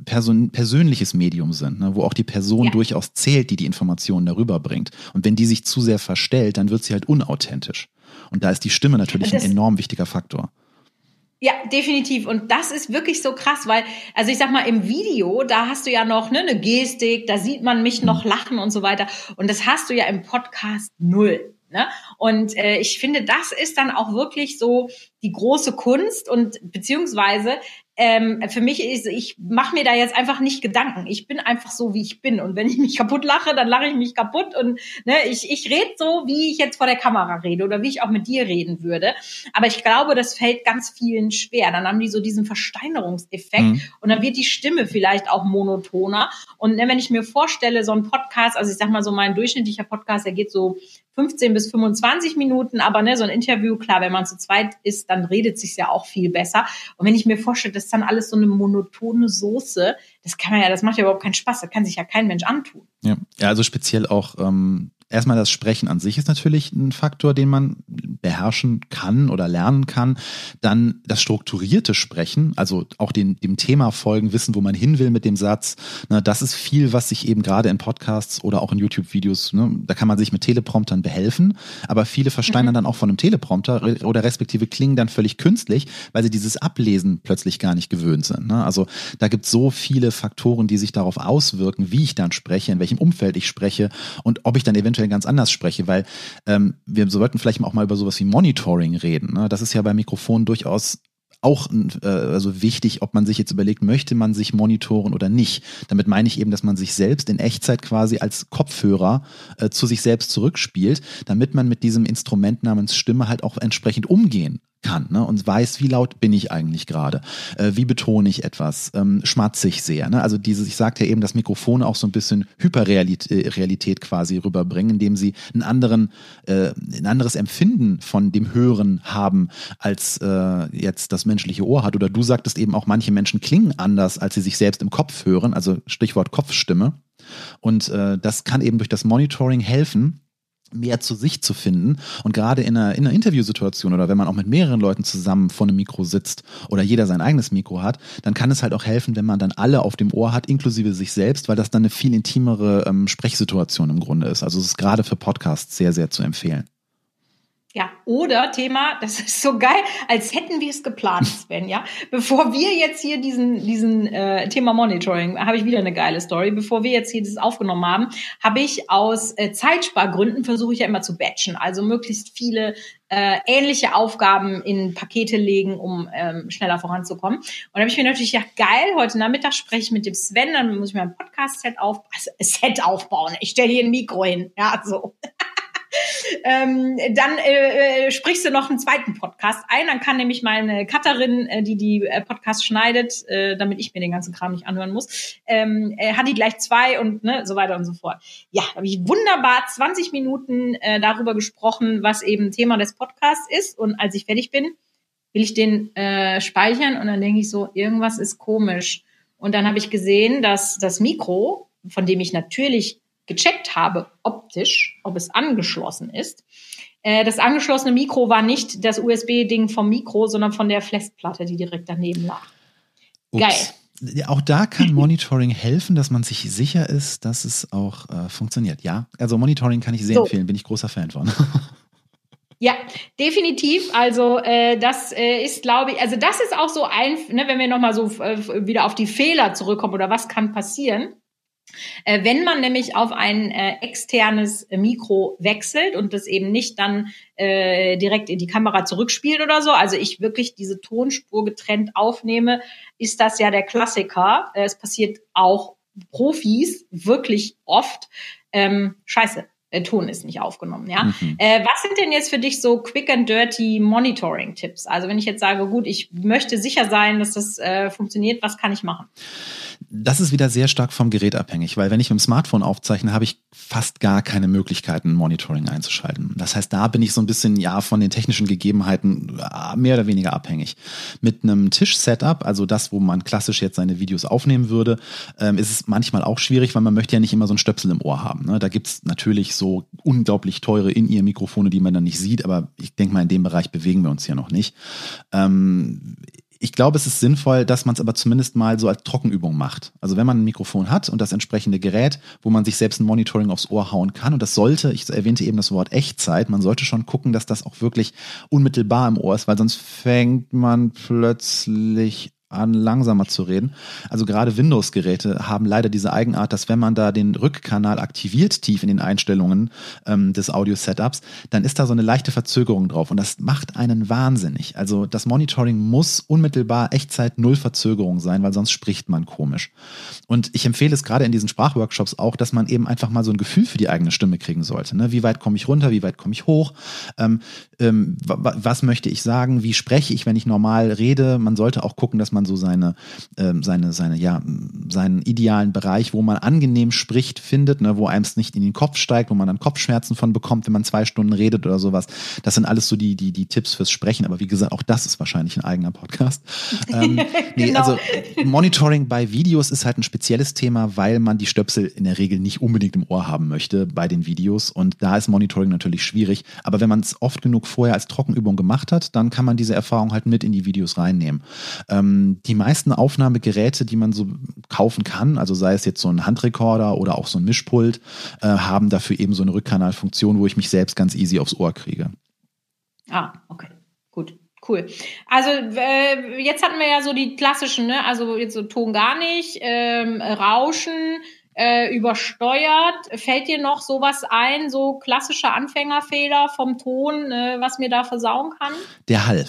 Person, persönliches Medium sind, ne, wo auch die Person ja. durchaus zählt, die die Informationen darüber bringt. Und wenn die sich zu sehr verstellt, dann wird sie halt unauthentisch. Und da ist die Stimme natürlich das, ein enorm wichtiger Faktor. Ja, definitiv. Und das ist wirklich so krass, weil, also ich sag mal, im Video, da hast du ja noch ne, eine Gestik, da sieht man mich noch lachen und so weiter. Und das hast du ja im Podcast null. Ne? Und äh, ich finde, das ist dann auch wirklich so die große Kunst und beziehungsweise ähm, für mich ist, ich mache mir da jetzt einfach nicht Gedanken. Ich bin einfach so, wie ich bin. Und wenn ich mich kaputt lache, dann lache ich mich kaputt. Und ne, ich, ich rede so, wie ich jetzt vor der Kamera rede oder wie ich auch mit dir reden würde. Aber ich glaube, das fällt ganz vielen schwer. Dann haben die so diesen Versteinerungseffekt mhm. und dann wird die Stimme vielleicht auch monotoner. Und ne, wenn ich mir vorstelle, so ein Podcast, also ich sag mal so mein durchschnittlicher Podcast, der geht so 15 bis 25 Minuten, aber ne, so ein Interview, klar, wenn man zu zweit ist, dann redet sich ja auch viel besser. Und wenn ich mir vorstelle, das ist dann alles so eine monotone Soße, das kann man ja, das macht ja überhaupt keinen Spaß, das kann sich ja kein Mensch antun. Ja, ja also speziell auch ähm, erstmal das Sprechen an sich ist natürlich ein Faktor, den man beherrschen kann oder lernen kann. Dann das strukturierte Sprechen, also auch den, dem Thema folgen, wissen, wo man hin will mit dem Satz. Ne, das ist viel, was sich eben gerade in Podcasts oder auch in YouTube-Videos, ne, da kann man sich mit Telepromptern behelfen, aber viele versteinern mhm. dann auch von einem Teleprompter oder respektive klingen dann völlig künstlich, weil sie dieses Ablesen plötzlich gar nicht gewöhnt sind. Ne? Also da gibt es so viele Faktoren, die sich darauf auswirken, wie ich dann spreche, in welchem Umfeld ich spreche und ob ich dann eventuell eventuell ganz anders spreche, weil ähm, wir sollten vielleicht auch mal über sowas wie Monitoring reden. Ne? Das ist ja bei Mikrofonen durchaus auch äh, also wichtig, ob man sich jetzt überlegt, möchte man sich monitoren oder nicht. Damit meine ich eben, dass man sich selbst in Echtzeit quasi als Kopfhörer äh, zu sich selbst zurückspielt, damit man mit diesem Instrument namens Stimme halt auch entsprechend umgehen kann ne? und weiß, wie laut bin ich eigentlich gerade, äh, wie betone ich etwas, ähm, schmatze ich sehr. Ne? Also dieses, ich sagte ja eben, dass Mikrofone auch so ein bisschen Hyperrealität äh, quasi rüberbringen, indem sie einen anderen, äh, ein anderes Empfinden von dem Hören haben, als äh, jetzt das menschliche Ohr hat. Oder du sagtest eben auch, manche Menschen klingen anders, als sie sich selbst im Kopf hören, also Stichwort Kopfstimme. Und äh, das kann eben durch das Monitoring helfen, mehr zu sich zu finden. Und gerade in einer, in einer Interviewsituation oder wenn man auch mit mehreren Leuten zusammen vor einem Mikro sitzt oder jeder sein eigenes Mikro hat, dann kann es halt auch helfen, wenn man dann alle auf dem Ohr hat, inklusive sich selbst, weil das dann eine viel intimere ähm, Sprechsituation im Grunde ist. Also es ist gerade für Podcasts sehr, sehr zu empfehlen. Ja, oder Thema, das ist so geil, als hätten wir es geplant, <laughs> Sven, ja. Bevor wir jetzt hier diesen, diesen äh, Thema Monitoring, habe ich wieder eine geile Story. Bevor wir jetzt hier das aufgenommen haben, habe ich aus äh, Zeitspargründen versuche ich ja immer zu batchen, also möglichst viele äh, ähnliche Aufgaben in Pakete legen, um ähm, schneller voranzukommen. Und da habe ich mir natürlich gedacht, geil, heute Nachmittag spreche ich mit dem Sven, dann muss ich mir ein Podcast-Set auf, also <laughs> Set aufbauen. Ich stelle hier ein Mikro hin, ja, so. Ähm, dann äh, äh, sprichst du noch einen zweiten Podcast ein. Dann kann nämlich meine Cutterin, äh, die die äh, Podcast schneidet, äh, damit ich mir den ganzen Kram nicht anhören muss, ähm, äh, hat die gleich zwei und ne, so weiter und so fort. Ja, habe ich wunderbar 20 Minuten äh, darüber gesprochen, was eben Thema des Podcasts ist. Und als ich fertig bin, will ich den äh, speichern und dann denke ich so, irgendwas ist komisch. Und dann habe ich gesehen, dass das Mikro, von dem ich natürlich gecheckt habe, optisch, ob es angeschlossen ist. Äh, das angeschlossene Mikro war nicht das USB-Ding vom Mikro, sondern von der Festplatte, die direkt daneben lag. Ups. Geil. Auch da kann Monitoring <laughs> helfen, dass man sich sicher ist, dass es auch äh, funktioniert. Ja, also Monitoring kann ich sehr so. empfehlen, bin ich großer Fan von. <laughs> Ja, definitiv. Also äh, das äh, ist, glaube ich, also das ist auch so ein, ne, wenn wir nochmal so äh, wieder auf die Fehler zurückkommen oder was kann passieren. Äh, wenn man nämlich auf ein äh, externes Mikro wechselt und das eben nicht dann äh, direkt in die Kamera zurückspielt oder so, also ich wirklich diese Tonspur getrennt aufnehme, ist das ja der Klassiker. Äh, es passiert auch Profis wirklich oft. Ähm, scheiße, der Ton ist nicht aufgenommen, ja. Mhm. Äh, was sind denn jetzt für dich so quick and dirty Monitoring-Tipps? Also wenn ich jetzt sage, gut, ich möchte sicher sein, dass das äh, funktioniert, was kann ich machen? Das ist wieder sehr stark vom Gerät abhängig, weil wenn ich mit dem Smartphone aufzeichne, habe ich fast gar keine Möglichkeiten, Monitoring einzuschalten. Das heißt, da bin ich so ein bisschen ja von den technischen Gegebenheiten äh, mehr oder weniger abhängig. Mit einem Tisch-Setup, also das, wo man klassisch jetzt seine Videos aufnehmen würde, ähm, ist es manchmal auch schwierig, weil man möchte ja nicht immer so ein Stöpsel im Ohr haben. Ne? Da gibt's natürlich so unglaublich teure In-Ear-Mikrofone, die man dann nicht sieht, aber ich denke mal, in dem Bereich bewegen wir uns hier noch nicht. Ähm, ich glaube, es ist sinnvoll, dass man es aber zumindest mal so als Trockenübung macht. Also wenn man ein Mikrofon hat und das entsprechende Gerät, wo man sich selbst ein Monitoring aufs Ohr hauen kann, und das sollte, ich erwähnte eben das Wort Echtzeit, man sollte schon gucken, dass das auch wirklich unmittelbar im Ohr ist, weil sonst fängt man plötzlich an, langsamer zu reden. Also gerade Windows-Geräte haben leider diese Eigenart, dass wenn man da den Rückkanal aktiviert, tief in den Einstellungen ähm, des Audio-Setups, dann ist da so eine leichte Verzögerung drauf und das macht einen wahnsinnig. Also das Monitoring muss unmittelbar Echtzeit Null Verzögerung sein, weil sonst spricht man komisch. Und ich empfehle es gerade in diesen Sprachworkshops auch, dass man eben einfach mal so ein Gefühl für die eigene Stimme kriegen sollte. Ne? Wie weit komme ich runter, wie weit komme ich hoch, ähm, ähm, was möchte ich sagen, wie spreche ich, wenn ich normal rede. Man sollte auch gucken, dass man man so seine, äh, seine, seine, ja, seinen idealen Bereich, wo man angenehm spricht, findet, ne, wo einem es nicht in den Kopf steigt, wo man dann Kopfschmerzen von bekommt, wenn man zwei Stunden redet oder sowas. Das sind alles so die, die, die Tipps fürs Sprechen. Aber wie gesagt, auch das ist wahrscheinlich ein eigener Podcast. ähm, <laughs> nee, genau. also Monitoring bei Videos ist halt ein spezielles Thema, weil man die Stöpsel in der Regel nicht unbedingt im Ohr haben möchte bei den Videos. Und da ist Monitoring natürlich schwierig. Aber wenn man es oft genug vorher als Trockenübung gemacht hat, dann kann man diese Erfahrung halt mit in die Videos reinnehmen. Ähm, die meisten Aufnahmegeräte, die man so kaufen kann, also sei es jetzt so ein Handrekorder oder auch so ein Mischpult, äh, haben dafür eben so eine Rückkanalfunktion, wo ich mich selbst ganz easy aufs Ohr kriege. Ah, okay, gut. Cool. Also äh, jetzt hatten wir ja so die klassischen, ne? also jetzt so Ton gar nicht, ähm, Rauschen, äh, übersteuert. Fällt dir noch sowas ein, so klassische Anfängerfehler vom Ton, äh, was mir da versauen kann? Der Hall.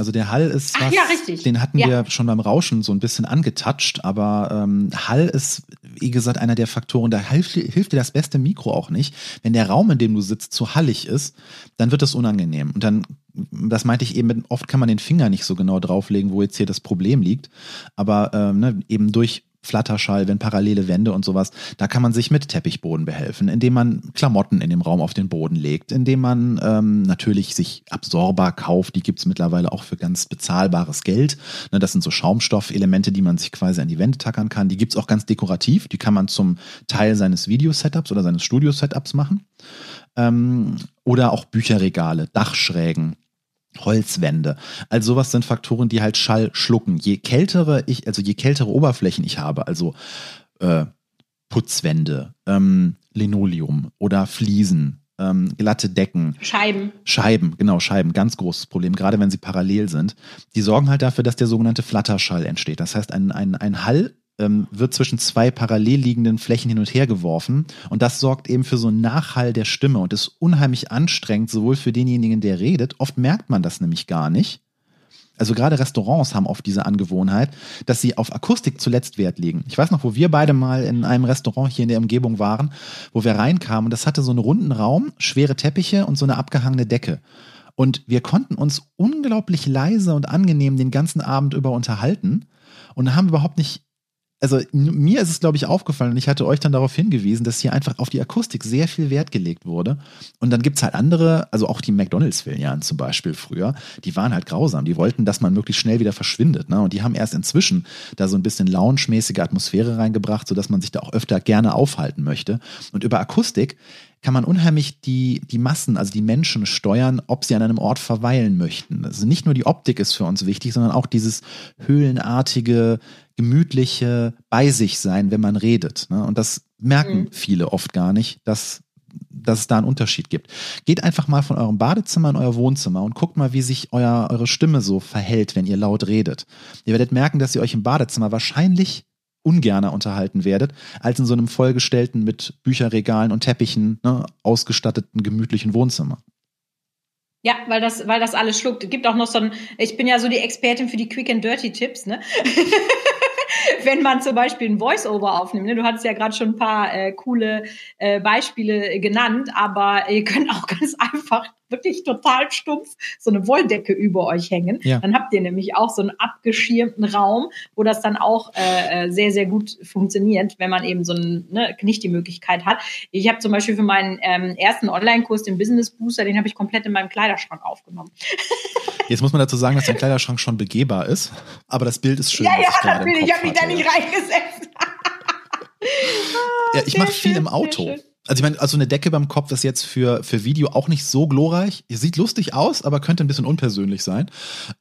Also der Hall ist was, Ach, ja, richtig. den hatten ja. wir schon beim Rauschen so ein bisschen angetatscht, aber ähm, Hall ist, wie gesagt, einer der Faktoren, da hilft, hilft dir das beste Mikro auch nicht. Wenn der Raum, in dem du sitzt, zu hallig ist, dann wird es unangenehm. Und dann, das meinte ich eben, oft kann man den Finger nicht so genau drauflegen, wo jetzt hier das Problem liegt. Aber ähm, ne, eben durch Flatterschall, wenn parallele Wände und sowas, da kann man sich mit Teppichboden behelfen, indem man Klamotten in dem Raum auf den Boden legt, indem man ähm, natürlich sich Absorber kauft, die gibt's mittlerweile auch für ganz bezahlbares Geld. Ne, das sind so Schaumstoffelemente, die man sich quasi an die Wände tackern kann. Die gibt's auch ganz dekorativ, die kann man zum Teil seines Video-Setups oder seines Studio-Setups machen. Ähm, oder auch Bücherregale, Dachschrägen, Holzwände. Also sowas sind Faktoren, die halt Schall schlucken. Je kältere ich, also je kältere Oberflächen ich habe, also äh, Putzwände, ähm, Linoleum oder Fliesen, ähm, glatte Decken. Scheiben. Scheiben, genau, Scheiben, ganz großes Problem, gerade wenn sie parallel sind. Die sorgen halt dafür, dass der sogenannte Flatterschall entsteht. Das heißt, ein, ein, ein Hall ähm, wird zwischen zwei parallel liegenden Flächen hin und her geworfen. Und das sorgt eben für so einen Nachhall der Stimme und ist unheimlich anstrengend, sowohl für denjenigen, der redet. Oft merkt man das nämlich gar nicht. Also gerade Restaurants haben oft diese Angewohnheit, dass sie auf Akustik zuletzt Wert legen. Ich weiß noch, wo wir beide mal in einem Restaurant hier in der Umgebung waren, wo wir reinkamen und das hatte so einen runden Raum, schwere Teppiche und so eine abgehangene Decke. Und wir konnten uns unglaublich leise und angenehm den ganzen Abend über unterhalten und haben überhaupt nicht also mir ist es, glaube ich, aufgefallen und ich hatte euch dann darauf hingewiesen, dass hier einfach auf die Akustik sehr viel Wert gelegt wurde. Und dann gibt es halt andere, also auch die McDonalds-Filialen zum Beispiel früher, die waren halt grausam. Die wollten, dass man möglichst schnell wieder verschwindet. Ne? Und die haben erst inzwischen da so ein bisschen lounge-mäßige Atmosphäre reingebracht, sodass man sich da auch öfter gerne aufhalten möchte. Und über Akustik kann man unheimlich die, die Massen, also die Menschen steuern, ob sie an einem Ort verweilen möchten. Also nicht nur die Optik ist für uns wichtig, sondern auch dieses höhlenartige, gemütliche bei sich sein, wenn man redet. Ne? Und das merken mhm. viele oft gar nicht, dass dass es da einen Unterschied gibt. Geht einfach mal von eurem Badezimmer in euer Wohnzimmer und guckt mal, wie sich euer, eure Stimme so verhält, wenn ihr laut redet. Ihr werdet merken, dass ihr euch im Badezimmer wahrscheinlich ungerner unterhalten werdet, als in so einem vollgestellten mit Bücherregalen und Teppichen ne, ausgestatteten gemütlichen Wohnzimmer. Ja, weil das, weil das alles schluckt. Es gibt auch noch so ein, ich bin ja so die Expertin für die Quick and Dirty Tipps, ne? <laughs> <laughs> wenn man zum Beispiel ein Voice-Over aufnimmt. Ne? Du hattest ja gerade schon ein paar äh, coole äh, Beispiele genannt, aber ihr könnt auch ganz einfach wirklich total stumpf so eine Wolldecke über euch hängen. Ja. Dann habt ihr nämlich auch so einen abgeschirmten Raum, wo das dann auch äh, äh sehr, sehr gut funktioniert, wenn man eben so ein, ne, nicht die Möglichkeit hat. Ich habe zum Beispiel für meinen ähm, ersten Online-Kurs, den Business Booster, den habe ich komplett in meinem Kleiderschrank aufgenommen. <laughs> Jetzt muss man dazu sagen, dass dein <laughs> Kleiderschrank schon begehbar ist, aber das Bild ist schön. Ja, ja, natürlich, ich habe mich da nicht reingesetzt. <laughs> ja, ich mache viel im Auto. Also ich meine, also eine Decke beim Kopf ist jetzt für, für Video auch nicht so glorreich. Sieht lustig aus, aber könnte ein bisschen unpersönlich sein.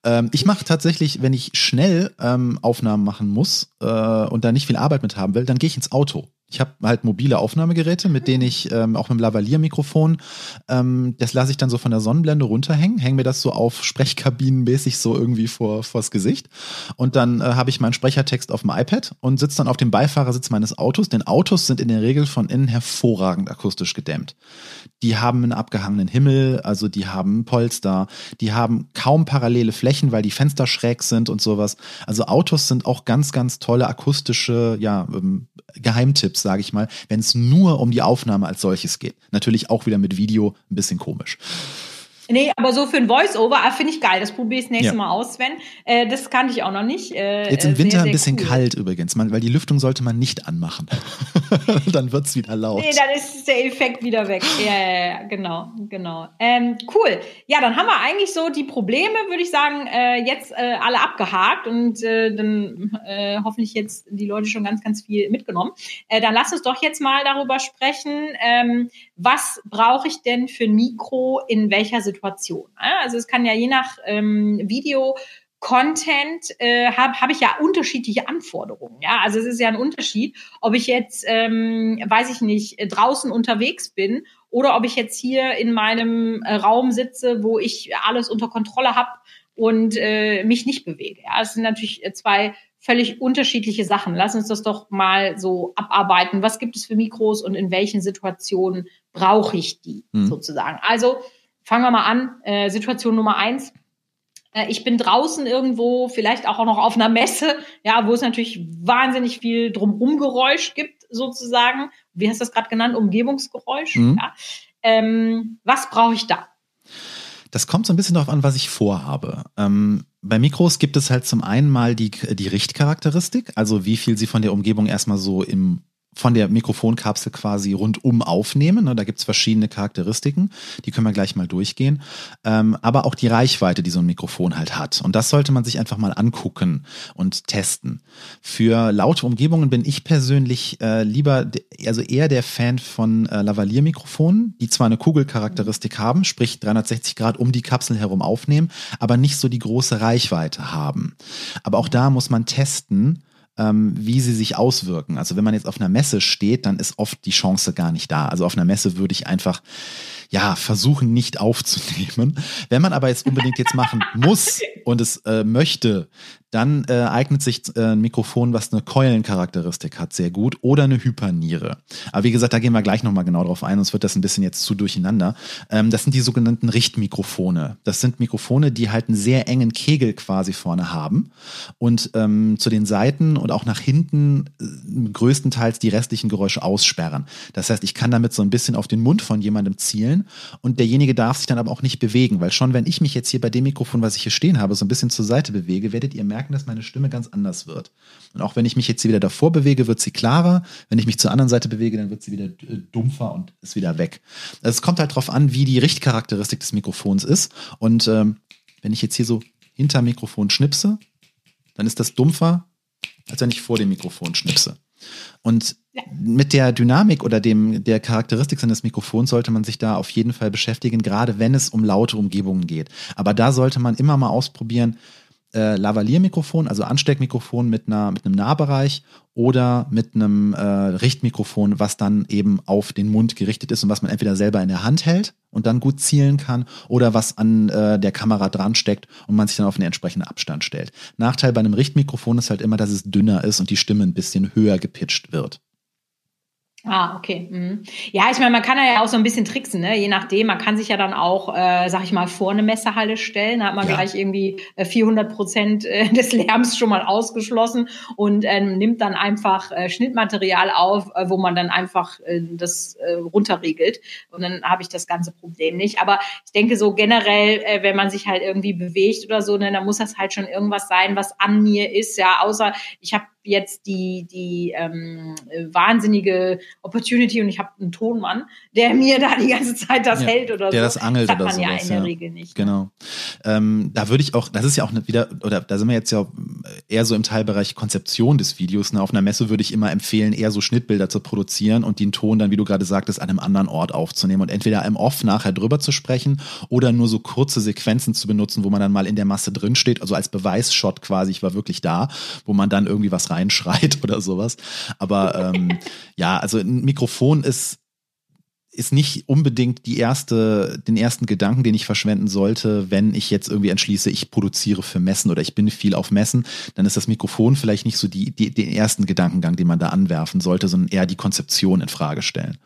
Ähm, ich mache tatsächlich, wenn ich schnell ähm, Aufnahmen machen muss äh, und da nicht viel Arbeit mit haben will, dann gehe ich ins Auto. Ich habe halt mobile Aufnahmegeräte, mit denen ich ähm, auch mit dem Lavalier-Mikrofon, ähm, das lasse ich dann so von der Sonnenblende runterhängen, hänge mir das so auf Sprechkabinenmäßig so irgendwie vor vors Gesicht und dann äh, habe ich meinen Sprechertext auf dem iPad und sitze dann auf dem Beifahrersitz meines Autos. Denn Autos sind in der Regel von innen hervorragend akustisch gedämmt. Die haben einen abgehangenen Himmel, also die haben Polster, die haben kaum parallele Flächen, weil die Fenster schräg sind und sowas. Also Autos sind auch ganz, ganz tolle akustische ja, ähm, Geheimtipps, sage ich mal, wenn es nur um die Aufnahme als solches geht. Natürlich auch wieder mit Video ein bisschen komisch. Nee, aber so für ein Voice-Over ah, finde ich geil. Das probiere ich das nächste ja. Mal aus, Sven. Äh, das kannte ich auch noch nicht. Äh, Jetzt im Winter sehr, sehr ein bisschen cool. kalt übrigens, man, weil die Lüftung sollte man nicht anmachen. <laughs> dann wird es wieder laut. Nee, dann ist der Effekt wieder weg. ja, ja, ja, genau, genau. Ähm, cool. Ja, dann haben wir eigentlich so die Probleme, würde ich sagen, äh, jetzt äh, alle abgehakt und äh, dann äh, hoffentlich jetzt die Leute schon ganz, ganz viel mitgenommen. Äh, dann lass uns doch jetzt mal darüber sprechen, ähm, was brauche ich denn für ein Mikro in welcher Situation? Also es kann ja je nach ähm, Video Content äh, habe hab ich ja unterschiedliche Anforderungen. Ja, also es ist ja ein Unterschied, ob ich jetzt, ähm, weiß ich nicht, draußen unterwegs bin oder ob ich jetzt hier in meinem äh, Raum sitze, wo ich alles unter Kontrolle habe und äh, mich nicht bewege. Ja, es sind natürlich zwei völlig unterschiedliche Sachen. Lass uns das doch mal so abarbeiten. Was gibt es für Mikros und in welchen Situationen brauche ich die mhm. sozusagen? Also fangen wir mal an. Äh, Situation Nummer eins. Äh, ich bin draußen irgendwo, vielleicht auch noch auf einer Messe, ja, wo es natürlich wahnsinnig viel Drumherum-Geräusch gibt, sozusagen. Wie hast du das gerade genannt? Umgebungsgeräusch. Mhm. Ja. Ähm, was brauche ich da? Das kommt so ein bisschen darauf an, was ich vorhabe. Ähm, bei Mikros gibt es halt zum einen mal die, die Richtcharakteristik, also wie viel sie von der Umgebung erstmal so im von der Mikrofonkapsel quasi rundum aufnehmen. Ne, da gibt's verschiedene Charakteristiken, die können wir gleich mal durchgehen. Ähm, aber auch die Reichweite, die so ein Mikrofon halt hat. Und das sollte man sich einfach mal angucken und testen. Für laute Umgebungen bin ich persönlich äh, lieber, also eher der Fan von äh, Lavalier-Mikrofonen, die zwar eine Kugelcharakteristik haben, sprich 360 Grad um die Kapsel herum aufnehmen, aber nicht so die große Reichweite haben. Aber auch da muss man testen, ähm, wie sie sich auswirken. Also wenn man jetzt auf einer Messe steht, dann ist oft die Chance gar nicht da. Also auf einer Messe würde ich einfach ja, versuchen nicht aufzunehmen. Wenn man aber jetzt unbedingt jetzt machen muss und es äh, möchte, dann äh, eignet sich äh, ein Mikrofon, was eine Keulencharakteristik hat, sehr gut oder eine Hyperniere. Aber wie gesagt, da gehen wir gleich nochmal genau drauf ein, sonst wird das ein bisschen jetzt zu durcheinander. Ähm, das sind die sogenannten Richtmikrofone. Das sind Mikrofone, die halt einen sehr engen Kegel quasi vorne haben und ähm, zu den Seiten und auch nach hinten äh, größtenteils die restlichen Geräusche aussperren. Das heißt, ich kann damit so ein bisschen auf den Mund von jemandem zielen und derjenige darf sich dann aber auch nicht bewegen, weil schon wenn ich mich jetzt hier bei dem Mikrofon, was ich hier stehen habe, so ein bisschen zur Seite bewege, werdet ihr merken, merken, dass meine Stimme ganz anders wird. Und auch wenn ich mich jetzt hier wieder davor bewege, wird sie klarer. Wenn ich mich zur anderen Seite bewege, dann wird sie wieder äh, dumpfer und ist wieder weg. Also es kommt halt darauf an, wie die Richtcharakteristik des Mikrofons ist. Und ähm, wenn ich jetzt hier so hinter Mikrofon schnipse, dann ist das dumpfer, als wenn ich vor dem Mikrofon schnipse. Und ja. mit der Dynamik oder dem, der Charakteristik seines Mikrofons sollte man sich da auf jeden Fall beschäftigen, gerade wenn es um laute Umgebungen geht. Aber da sollte man immer mal ausprobieren, äh, Lavalier-Mikrofon, also Ansteckmikrofon mit, einer, mit einem Nahbereich oder mit einem äh, Richtmikrofon, was dann eben auf den Mund gerichtet ist und was man entweder selber in der Hand hält und dann gut zielen kann oder was an äh, der Kamera dran steckt und man sich dann auf einen entsprechenden Abstand stellt. Nachteil bei einem Richtmikrofon ist halt immer, dass es dünner ist und die Stimme ein bisschen höher gepitcht wird. Ah, okay. Mhm. Ja, ich meine, man kann ja auch so ein bisschen tricksen, ne? je nachdem. Man kann sich ja dann auch, äh, sag ich mal, vor eine Messerhalle stellen. Da hat man ja. gleich irgendwie 400 äh, Prozent äh, <laughs> des Lärms schon mal ausgeschlossen und ähm, nimmt dann einfach äh, Schnittmaterial auf, äh, wo man dann einfach äh, das äh, runterregelt. Und dann habe ich das ganze Problem nicht. Aber ich denke so generell, äh, wenn man sich halt irgendwie bewegt oder so, ne, dann muss das halt schon irgendwas sein, was an mir ist. Ja, außer ich habe jetzt die, die ähm, wahnsinnige Opportunity und ich habe einen Tonmann, der mir da die ganze Zeit das ja, hält oder der so. Der das angelt das oder man sowas, ja in der Regel nicht. Ne? Genau. Ähm, da würde ich auch, das ist ja auch wieder, oder da sind wir jetzt ja eher so im Teilbereich Konzeption des Videos. Ne? Auf einer Messe würde ich immer empfehlen, eher so Schnittbilder zu produzieren und den Ton dann, wie du gerade sagtest, an einem anderen Ort aufzunehmen und entweder im Off nachher drüber zu sprechen oder nur so kurze Sequenzen zu benutzen, wo man dann mal in der Masse drinsteht, also als Beweisshot quasi, ich war wirklich da, wo man dann irgendwie was reinschreit <laughs> oder sowas. Aber ähm, ja, also ein Mikrofon ist ist nicht unbedingt die erste, den ersten Gedanken, den ich verschwenden sollte, wenn ich jetzt irgendwie entschließe, ich produziere für Messen oder ich bin viel auf Messen, dann ist das Mikrofon vielleicht nicht so die, die, den ersten Gedankengang, den man da anwerfen sollte, sondern eher die Konzeption in Frage stellen.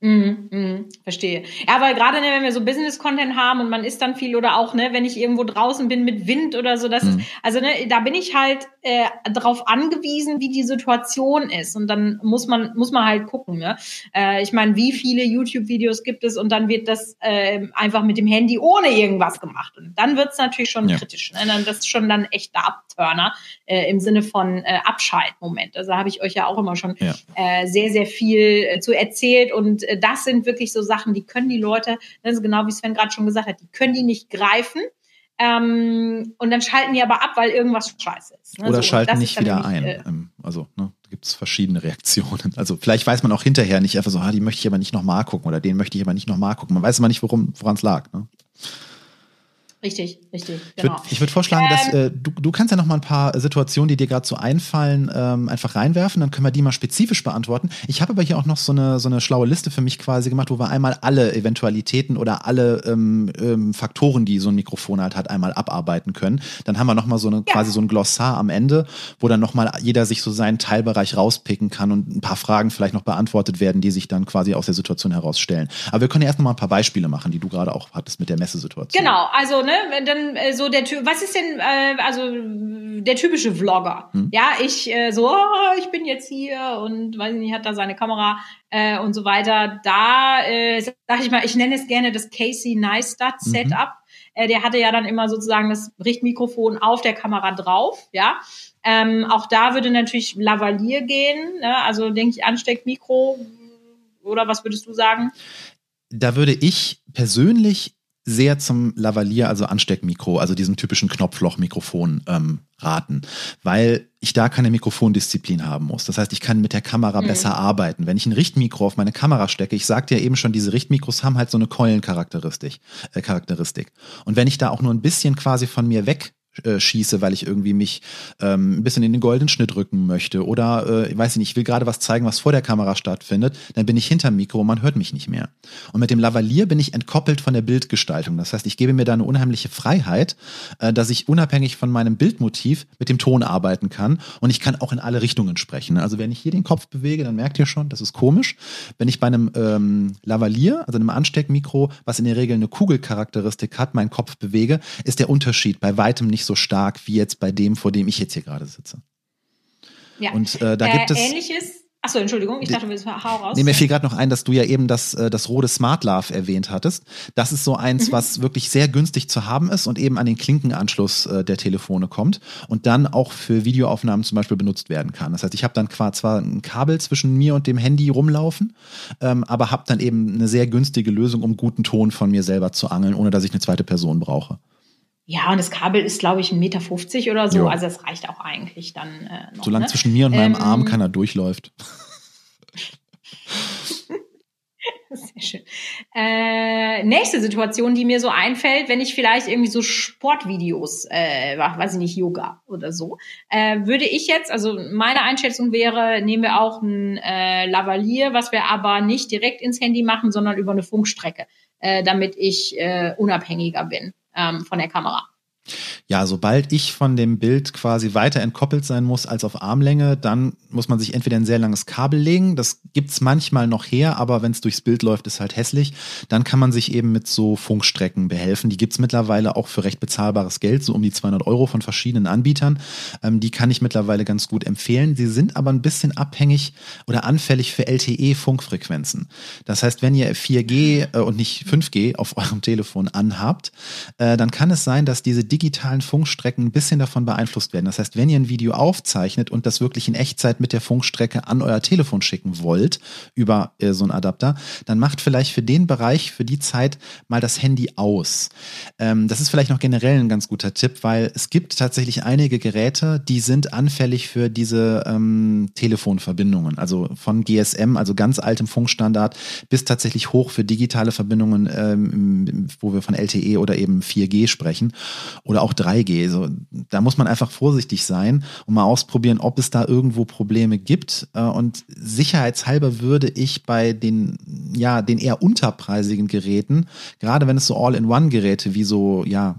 Mhm, mhm, verstehe. Ja, weil gerade ne, wenn wir so Business-Content haben und man ist dann viel oder auch, ne, wenn ich irgendwo draußen bin mit Wind oder so, das mhm. ist, also ne, da bin ich halt äh, darauf angewiesen, wie die Situation ist. Und dann muss man, muss man halt gucken. Ne? Äh, ich meine, wie viele YouTube-Videos gibt es und dann wird das äh, einfach mit dem Handy ohne irgendwas gemacht. Und dann wird es natürlich schon ja. kritisch. Ne? Das ist schon dann echter Abturner äh, im Sinne von äh, Abschaltmoment. Also habe ich euch ja auch immer schon ja. äh, sehr, sehr viel äh, zu erzählt und äh, das sind wirklich so Sachen, die können die Leute, das ist genau wie Sven gerade schon gesagt hat, die können die nicht greifen. Ähm, und dann schalten die aber ab, weil irgendwas scheiße ist. Ne? Oder so, schalten nicht wieder ein. Äh, ähm, also, ne, da gibt es verschiedene Reaktionen. Also vielleicht weiß man auch hinterher nicht einfach so, ah, die möchte ich aber nicht nochmal gucken oder den möchte ich aber nicht nochmal gucken. Man weiß immer nicht, woran es lag. Ne? Richtig, richtig, genau. Ich würde würd vorschlagen, ähm, dass äh, du, du kannst ja noch mal ein paar Situationen, die dir gerade so einfallen, ähm, einfach reinwerfen, dann können wir die mal spezifisch beantworten. Ich habe aber hier auch noch so eine, so eine schlaue Liste für mich quasi gemacht, wo wir einmal alle Eventualitäten oder alle ähm, ähm, Faktoren, die so ein Mikrofon halt hat, einmal abarbeiten können. Dann haben wir noch mal so eine, ja. quasi so ein Glossar am Ende, wo dann noch mal jeder sich so seinen Teilbereich rauspicken kann und ein paar Fragen vielleicht noch beantwortet werden, die sich dann quasi aus der Situation herausstellen. Aber wir können ja erst noch mal ein paar Beispiele machen, die du gerade auch hattest mit der Messesituation. Genau, also ne, dann äh, so der Typ, was ist denn, äh, also der typische Vlogger? Hm. Ja, ich äh, so, oh, ich bin jetzt hier und weiß nicht, hat da seine Kamera äh, und so weiter. Da äh, sag ich mal, ich nenne es gerne das Casey Neistat mhm. Setup. Mhm. Äh, der hatte ja dann immer sozusagen das Richtmikrofon auf der Kamera drauf, ja. Ähm, auch da würde natürlich Lavalier gehen, ne? also denke ich Ansteckmikro oder was würdest du sagen? Da würde ich persönlich sehr zum Lavalier, also Ansteckmikro, also diesem typischen Knopfloch-Mikrofon ähm, raten, weil ich da keine Mikrofondisziplin haben muss. Das heißt, ich kann mit der Kamera mhm. besser arbeiten. Wenn ich ein Richtmikro auf meine Kamera stecke, ich sagte ja eben schon, diese Richtmikros haben halt so eine Keulencharakteristik. Äh, Charakteristik. Und wenn ich da auch nur ein bisschen quasi von mir weg äh, schieße, weil ich irgendwie mich ähm, ein bisschen in den goldenen Schnitt rücken möchte oder äh, ich weiß nicht, ich will gerade was zeigen, was vor der Kamera stattfindet, dann bin ich hinterm Mikro und man hört mich nicht mehr. Und mit dem Lavalier bin ich entkoppelt von der Bildgestaltung. Das heißt, ich gebe mir da eine unheimliche Freiheit, äh, dass ich unabhängig von meinem Bildmotiv mit dem Ton arbeiten kann und ich kann auch in alle Richtungen sprechen. Also wenn ich hier den Kopf bewege, dann merkt ihr schon, das ist komisch. Wenn ich bei einem ähm, Lavalier, also einem Ansteckmikro, was in der Regel eine Kugelcharakteristik hat, meinen Kopf bewege, ist der Unterschied bei weitem nicht so stark wie jetzt bei dem, vor dem ich jetzt hier gerade sitze. Ja. Und äh, da äh, gibt es. Ähnliches Achso, Entschuldigung, ich dachte, wir hau raus. Nee, mir fiel gerade noch ein, dass du ja eben das, äh, das Rode Smart Love erwähnt hattest. Das ist so eins, mhm. was wirklich sehr günstig zu haben ist und eben an den Klinkenanschluss äh, der Telefone kommt und dann auch für Videoaufnahmen zum Beispiel benutzt werden kann. Das heißt, ich habe dann zwar ein Kabel zwischen mir und dem Handy rumlaufen, ähm, aber habe dann eben eine sehr günstige Lösung, um guten Ton von mir selber zu angeln, ohne dass ich eine zweite Person brauche. Ja, und das Kabel ist, glaube ich, 1,50 Meter oder so. Jo. Also es reicht auch eigentlich dann äh, noch. Solange ne? zwischen mir und meinem ähm, Arm keiner durchläuft. <laughs> Sehr schön. Äh, nächste Situation, die mir so einfällt, wenn ich vielleicht irgendwie so Sportvideos äh, mache, weiß ich nicht, Yoga oder so, äh, würde ich jetzt, also meine Einschätzung wäre, nehmen wir auch ein äh, Lavalier, was wir aber nicht direkt ins Handy machen, sondern über eine Funkstrecke, äh, damit ich äh, unabhängiger bin ähm, von der Kamera. Ja, sobald ich von dem Bild quasi weiter entkoppelt sein muss als auf Armlänge, dann muss man sich entweder ein sehr langes Kabel legen. Das gibt's manchmal noch her, aber wenn es durchs Bild läuft, ist halt hässlich. Dann kann man sich eben mit so Funkstrecken behelfen. Die gibt's mittlerweile auch für recht bezahlbares Geld, so um die 200 Euro von verschiedenen Anbietern. Ähm, die kann ich mittlerweile ganz gut empfehlen. Sie sind aber ein bisschen abhängig oder anfällig für LTE-Funkfrequenzen. Das heißt, wenn ihr 4G äh, und nicht 5G auf eurem Telefon anhabt, äh, dann kann es sein, dass diese digitalen Funkstrecken ein bisschen davon beeinflusst werden. Das heißt, wenn ihr ein Video aufzeichnet und das wirklich in Echtzeit mit der Funkstrecke an euer Telefon schicken wollt, über äh, so einen Adapter, dann macht vielleicht für den Bereich, für die Zeit mal das Handy aus. Ähm, das ist vielleicht noch generell ein ganz guter Tipp, weil es gibt tatsächlich einige Geräte, die sind anfällig für diese ähm, Telefonverbindungen. Also von GSM, also ganz altem Funkstandard, bis tatsächlich hoch für digitale Verbindungen, ähm, wo wir von LTE oder eben 4G sprechen oder auch 3G. So, da muss man einfach vorsichtig sein und mal ausprobieren, ob es da irgendwo Probleme gibt. Äh, und sicherheitshalber würde ich bei den, ja, den eher unterpreisigen Geräten, gerade wenn es so All-in-One-Geräte wie so, ja,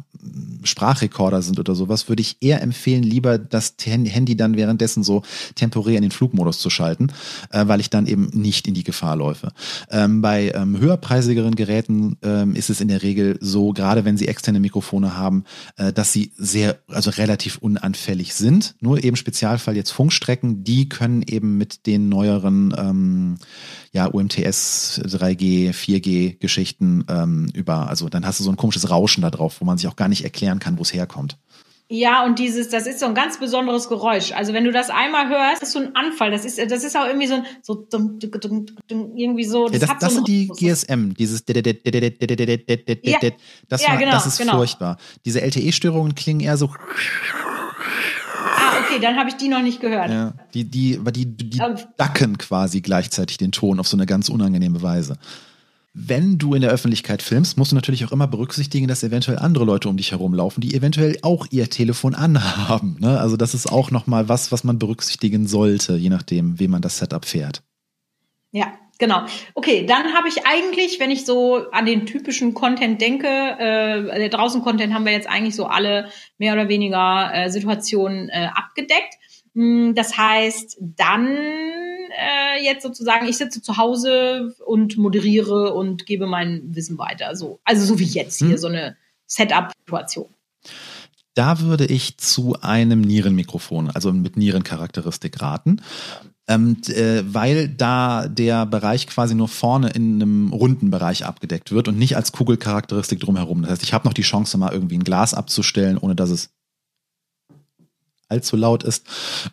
Sprachrekorder sind oder sowas, würde ich eher empfehlen, lieber das Handy dann währenddessen so temporär in den Flugmodus zu schalten, äh, weil ich dann eben nicht in die Gefahr läufe. Ähm, bei ähm, höherpreisigeren Geräten ähm, ist es in der Regel so, gerade wenn sie externe Mikrofone haben, äh, dass sie sehr, also relativ unanfällig sind. Nur eben Spezialfall jetzt Funkstrecken, die können eben mit den neueren ähm, ja, UMTS 3G, 4G Geschichten ähm, über, also dann hast du so ein komisches Rauschen da drauf, wo man sich auch gar nicht erklären kann, wo es herkommt. Ja, und dieses, das ist so ein ganz besonderes Geräusch. Also wenn du das einmal hörst, ist so ein Anfall. Das ist, das ist auch irgendwie so ein, so irgendwie so. Das, ja, das, das so sind die GSM, dieses das, ja, genau, das ist genau. furchtbar. Diese LTE-Störungen klingen eher so. Okay, dann habe ich die noch nicht gehört. Ja, die, die, die, die dacken quasi gleichzeitig den Ton auf so eine ganz unangenehme Weise. Wenn du in der Öffentlichkeit filmst, musst du natürlich auch immer berücksichtigen, dass eventuell andere Leute um dich herumlaufen, die eventuell auch ihr Telefon anhaben. Ne? Also das ist auch nochmal was, was man berücksichtigen sollte, je nachdem, wie man das Setup fährt. Ja, genau. Okay, dann habe ich eigentlich, wenn ich so an den typischen Content denke, äh, draußen Content haben wir jetzt eigentlich so alle mehr oder weniger äh, Situationen äh, abgedeckt. Hm, das heißt, dann äh, jetzt sozusagen, ich sitze zu Hause und moderiere und gebe mein Wissen weiter. So. Also so wie jetzt hier, hm. so eine Setup-Situation. Da würde ich zu einem Nierenmikrofon, also mit Nierencharakteristik raten. Ähm, äh, weil da der Bereich quasi nur vorne in einem runden Bereich abgedeckt wird und nicht als Kugelcharakteristik drumherum. Das heißt, ich habe noch die Chance, mal irgendwie ein Glas abzustellen, ohne dass es allzu laut ist.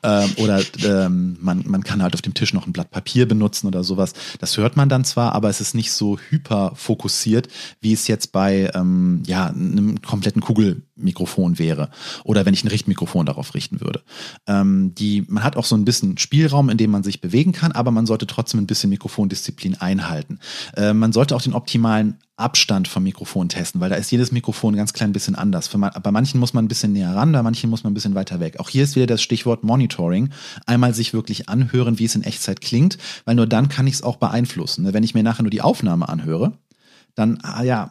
Ähm, oder ähm, man, man kann halt auf dem Tisch noch ein Blatt Papier benutzen oder sowas. Das hört man dann zwar, aber es ist nicht so hyper fokussiert, wie es jetzt bei ähm, ja, einem kompletten Kugelmikrofon wäre. Oder wenn ich ein Richtmikrofon darauf richten würde. Ähm, die, man hat auch so ein bisschen Spielraum, in dem man sich bewegen kann, aber man sollte trotzdem ein bisschen Mikrofondisziplin einhalten. Äh, man sollte auch den optimalen Abstand vom Mikrofon testen, weil da ist jedes Mikrofon ganz klein bisschen anders. Für, bei manchen muss man ein bisschen näher ran, bei manchen muss man ein bisschen weiter weg. Auch hier ist wieder das Stichwort Monitoring. Einmal sich wirklich anhören, wie es in Echtzeit klingt, weil nur dann kann ich es auch beeinflussen. Ne, wenn ich mir nachher nur die Aufnahme anhöre, dann, ah ja,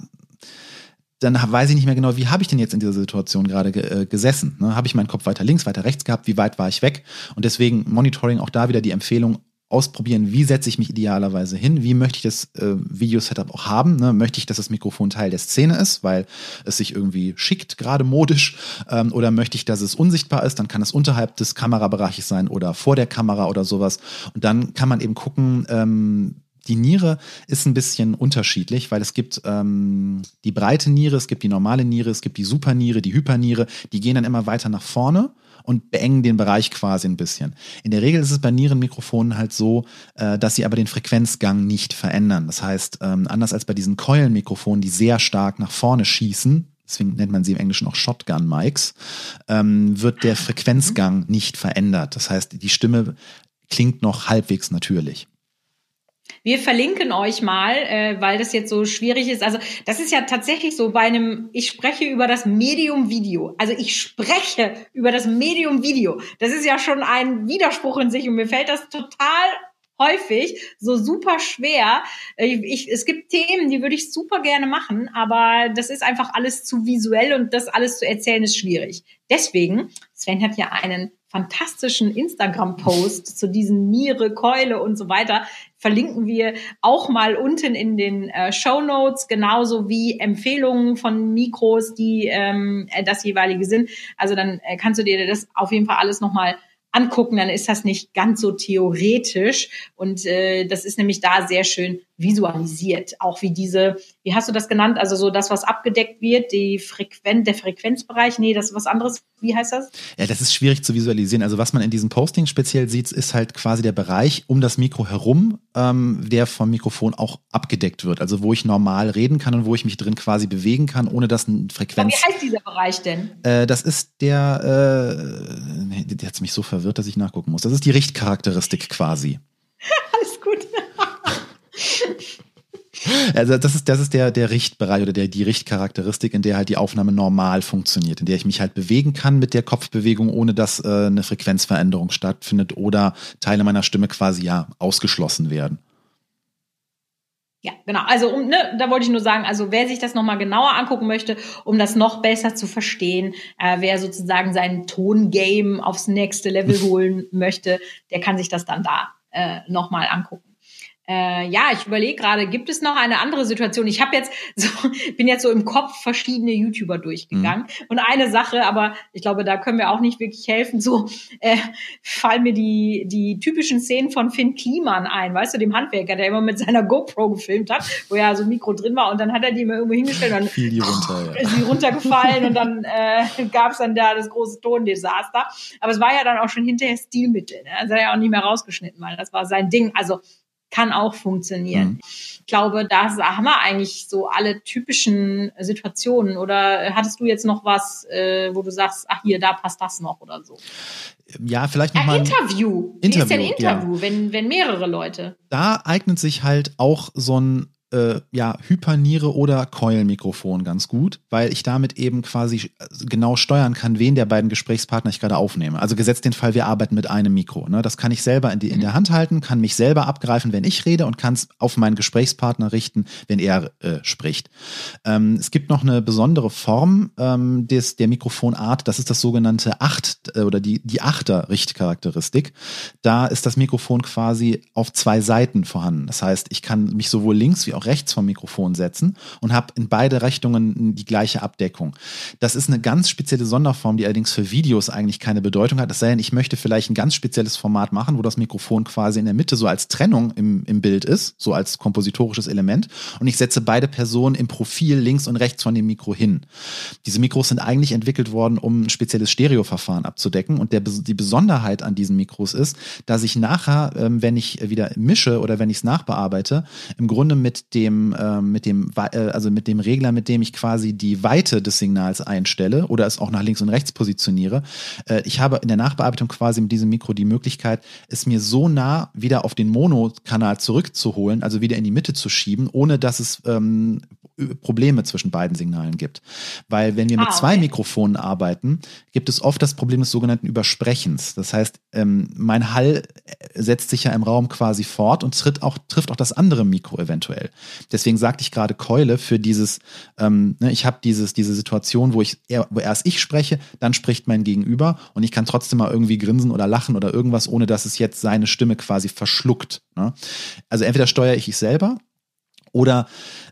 dann weiß ich nicht mehr genau, wie habe ich denn jetzt in dieser Situation gerade äh, gesessen. Ne? Habe ich meinen Kopf weiter links, weiter rechts gehabt? Wie weit war ich weg? Und deswegen Monitoring auch da wieder die Empfehlung, ausprobieren, wie setze ich mich idealerweise hin, wie möchte ich das äh, Video-Setup auch haben. Ne? Möchte ich, dass das Mikrofon Teil der Szene ist, weil es sich irgendwie schickt, gerade modisch, ähm, oder möchte ich, dass es unsichtbar ist, dann kann es unterhalb des Kamerabereiches sein oder vor der Kamera oder sowas. Und dann kann man eben gucken, ähm, die Niere ist ein bisschen unterschiedlich, weil es gibt ähm, die breite Niere, es gibt die normale Niere, es gibt die Superniere, die Hyperniere, die gehen dann immer weiter nach vorne und beengen den Bereich quasi ein bisschen. In der Regel ist es bei Nierenmikrofonen halt so, äh, dass sie aber den Frequenzgang nicht verändern. Das heißt, ähm, anders als bei diesen Keulenmikrofonen, die sehr stark nach vorne schießen, deswegen nennt man sie im Englischen auch Shotgun-Mics, ähm, wird der Frequenzgang nicht verändert. Das heißt, die Stimme klingt noch halbwegs natürlich. Wir verlinken euch mal, äh, weil das jetzt so schwierig ist. Also das ist ja tatsächlich so bei einem, ich spreche über das Medium Video. Also ich spreche über das Medium Video. Das ist ja schon ein Widerspruch in sich und mir fällt das total häufig so super schwer. Ich, ich, es gibt Themen, die würde ich super gerne machen, aber das ist einfach alles zu visuell und das alles zu erzählen ist schwierig. Deswegen, Sven hat ja einen fantastischen Instagram-Post zu diesen Niere, Keule und so weiter verlinken wir auch mal unten in den äh, Show Notes, genauso wie Empfehlungen von Mikros, die ähm, äh, das jeweilige sind. Also dann äh, kannst du dir das auf jeden Fall alles nochmal angucken, dann ist das nicht ganz so theoretisch. Und äh, das ist nämlich da sehr schön visualisiert. Auch wie diese, wie hast du das genannt? Also so das, was abgedeckt wird, die Frequenz, der Frequenzbereich. Nee, das ist was anderes. Wie heißt das? Ja, das ist schwierig zu visualisieren. Also was man in diesem Posting speziell sieht, ist halt quasi der Bereich um das Mikro herum, ähm, der vom Mikrofon auch abgedeckt wird. Also wo ich normal reden kann und wo ich mich drin quasi bewegen kann, ohne dass ein Frequenz. Aber wie heißt dieser Bereich denn? Äh, das ist der, äh, nee, der hat mich so verwirrt, dass ich nachgucken muss. Das ist die Richtcharakteristik quasi. Alles gut. Also das ist, das ist der, der Richtbereich oder der, die Richtcharakteristik, in der halt die Aufnahme normal funktioniert, in der ich mich halt bewegen kann mit der Kopfbewegung, ohne dass äh, eine Frequenzveränderung stattfindet oder Teile meiner Stimme quasi ja ausgeschlossen werden. Ja, genau. Also um, ne, da wollte ich nur sagen, also wer sich das nochmal genauer angucken möchte, um das noch besser zu verstehen, äh, wer sozusagen sein Tongame aufs nächste Level <laughs> holen möchte, der kann sich das dann da äh, nochmal angucken. Äh, ja, ich überlege gerade, gibt es noch eine andere Situation? Ich habe jetzt <laughs> so, bin jetzt so im Kopf verschiedene YouTuber durchgegangen. Mhm. Und eine Sache, aber ich glaube, da können wir auch nicht wirklich helfen. So äh, fallen mir die, die typischen Szenen von Finn Kliman ein, weißt du, dem Handwerker, der immer mit seiner GoPro gefilmt hat, wo ja so ein Mikro drin war und dann hat er die immer irgendwo hingestellt und dann Fiel die runter, <laughs> ja. ist die runtergefallen und dann äh, gab es dann da das große Tondesaster. Aber es war ja dann auch schon hinterher Stilmittel. Ne? Das hat er ja auch nicht mehr rausgeschnitten, weil das war sein Ding. Also kann auch funktionieren. Mhm. Ich glaube, da haben wir eigentlich so alle typischen Situationen. Oder hattest du jetzt noch was, äh, wo du sagst, ach hier, da passt das noch oder so? Ja, vielleicht nochmal. Ja, Interview. Wie Interview, ist denn Interview, ja. wenn, wenn mehrere Leute? Da eignet sich halt auch so ein äh, ja, Hyperniere oder Keulenmikrofon ganz gut, weil ich damit eben quasi äh, genau steuern kann, wen der beiden Gesprächspartner ich gerade aufnehme. Also gesetzt den Fall, wir arbeiten mit einem Mikro. Ne? Das kann ich selber in, die, in der Hand halten, kann mich selber abgreifen, wenn ich rede und kann es auf meinen Gesprächspartner richten, wenn er äh, spricht. Ähm, es gibt noch eine besondere Form ähm, des, der Mikrofonart, das ist das sogenannte Acht äh, oder die, die Achter-Richtcharakteristik. Da ist das Mikrofon quasi auf zwei Seiten vorhanden. Das heißt, ich kann mich sowohl links wie auch rechts vom Mikrofon setzen und habe in beide Richtungen die gleiche Abdeckung. Das ist eine ganz spezielle Sonderform, die allerdings für Videos eigentlich keine Bedeutung hat. Es sei denn, ich möchte vielleicht ein ganz spezielles Format machen, wo das Mikrofon quasi in der Mitte so als Trennung im, im Bild ist, so als kompositorisches Element. Und ich setze beide Personen im Profil links und rechts von dem Mikro hin. Diese Mikros sind eigentlich entwickelt worden, um ein spezielles Stereoverfahren abzudecken. Und der, die Besonderheit an diesen Mikros ist, dass ich nachher, ähm, wenn ich wieder mische oder wenn ich es nachbearbeite, im Grunde mit dem, äh, mit dem, äh, also mit dem Regler, mit dem ich quasi die Weite des Signals einstelle oder es auch nach links und rechts positioniere. Äh, ich habe in der Nachbearbeitung quasi mit diesem Mikro die Möglichkeit, es mir so nah wieder auf den Mono-Kanal zurückzuholen, also wieder in die Mitte zu schieben, ohne dass es ähm, Probleme zwischen beiden Signalen gibt. Weil wenn wir mit ah, okay. zwei Mikrofonen arbeiten, gibt es oft das Problem des sogenannten Übersprechens. Das heißt, ähm, mein Hall setzt sich ja im Raum quasi fort und tritt auch, trifft auch das andere Mikro eventuell. Deswegen sagte ich gerade Keule für dieses, ähm, ne, ich habe dieses, diese Situation, wo ich wo erst ich spreche, dann spricht mein Gegenüber und ich kann trotzdem mal irgendwie grinsen oder lachen oder irgendwas, ohne dass es jetzt seine Stimme quasi verschluckt. Ne? Also entweder steuere ich ich selber oder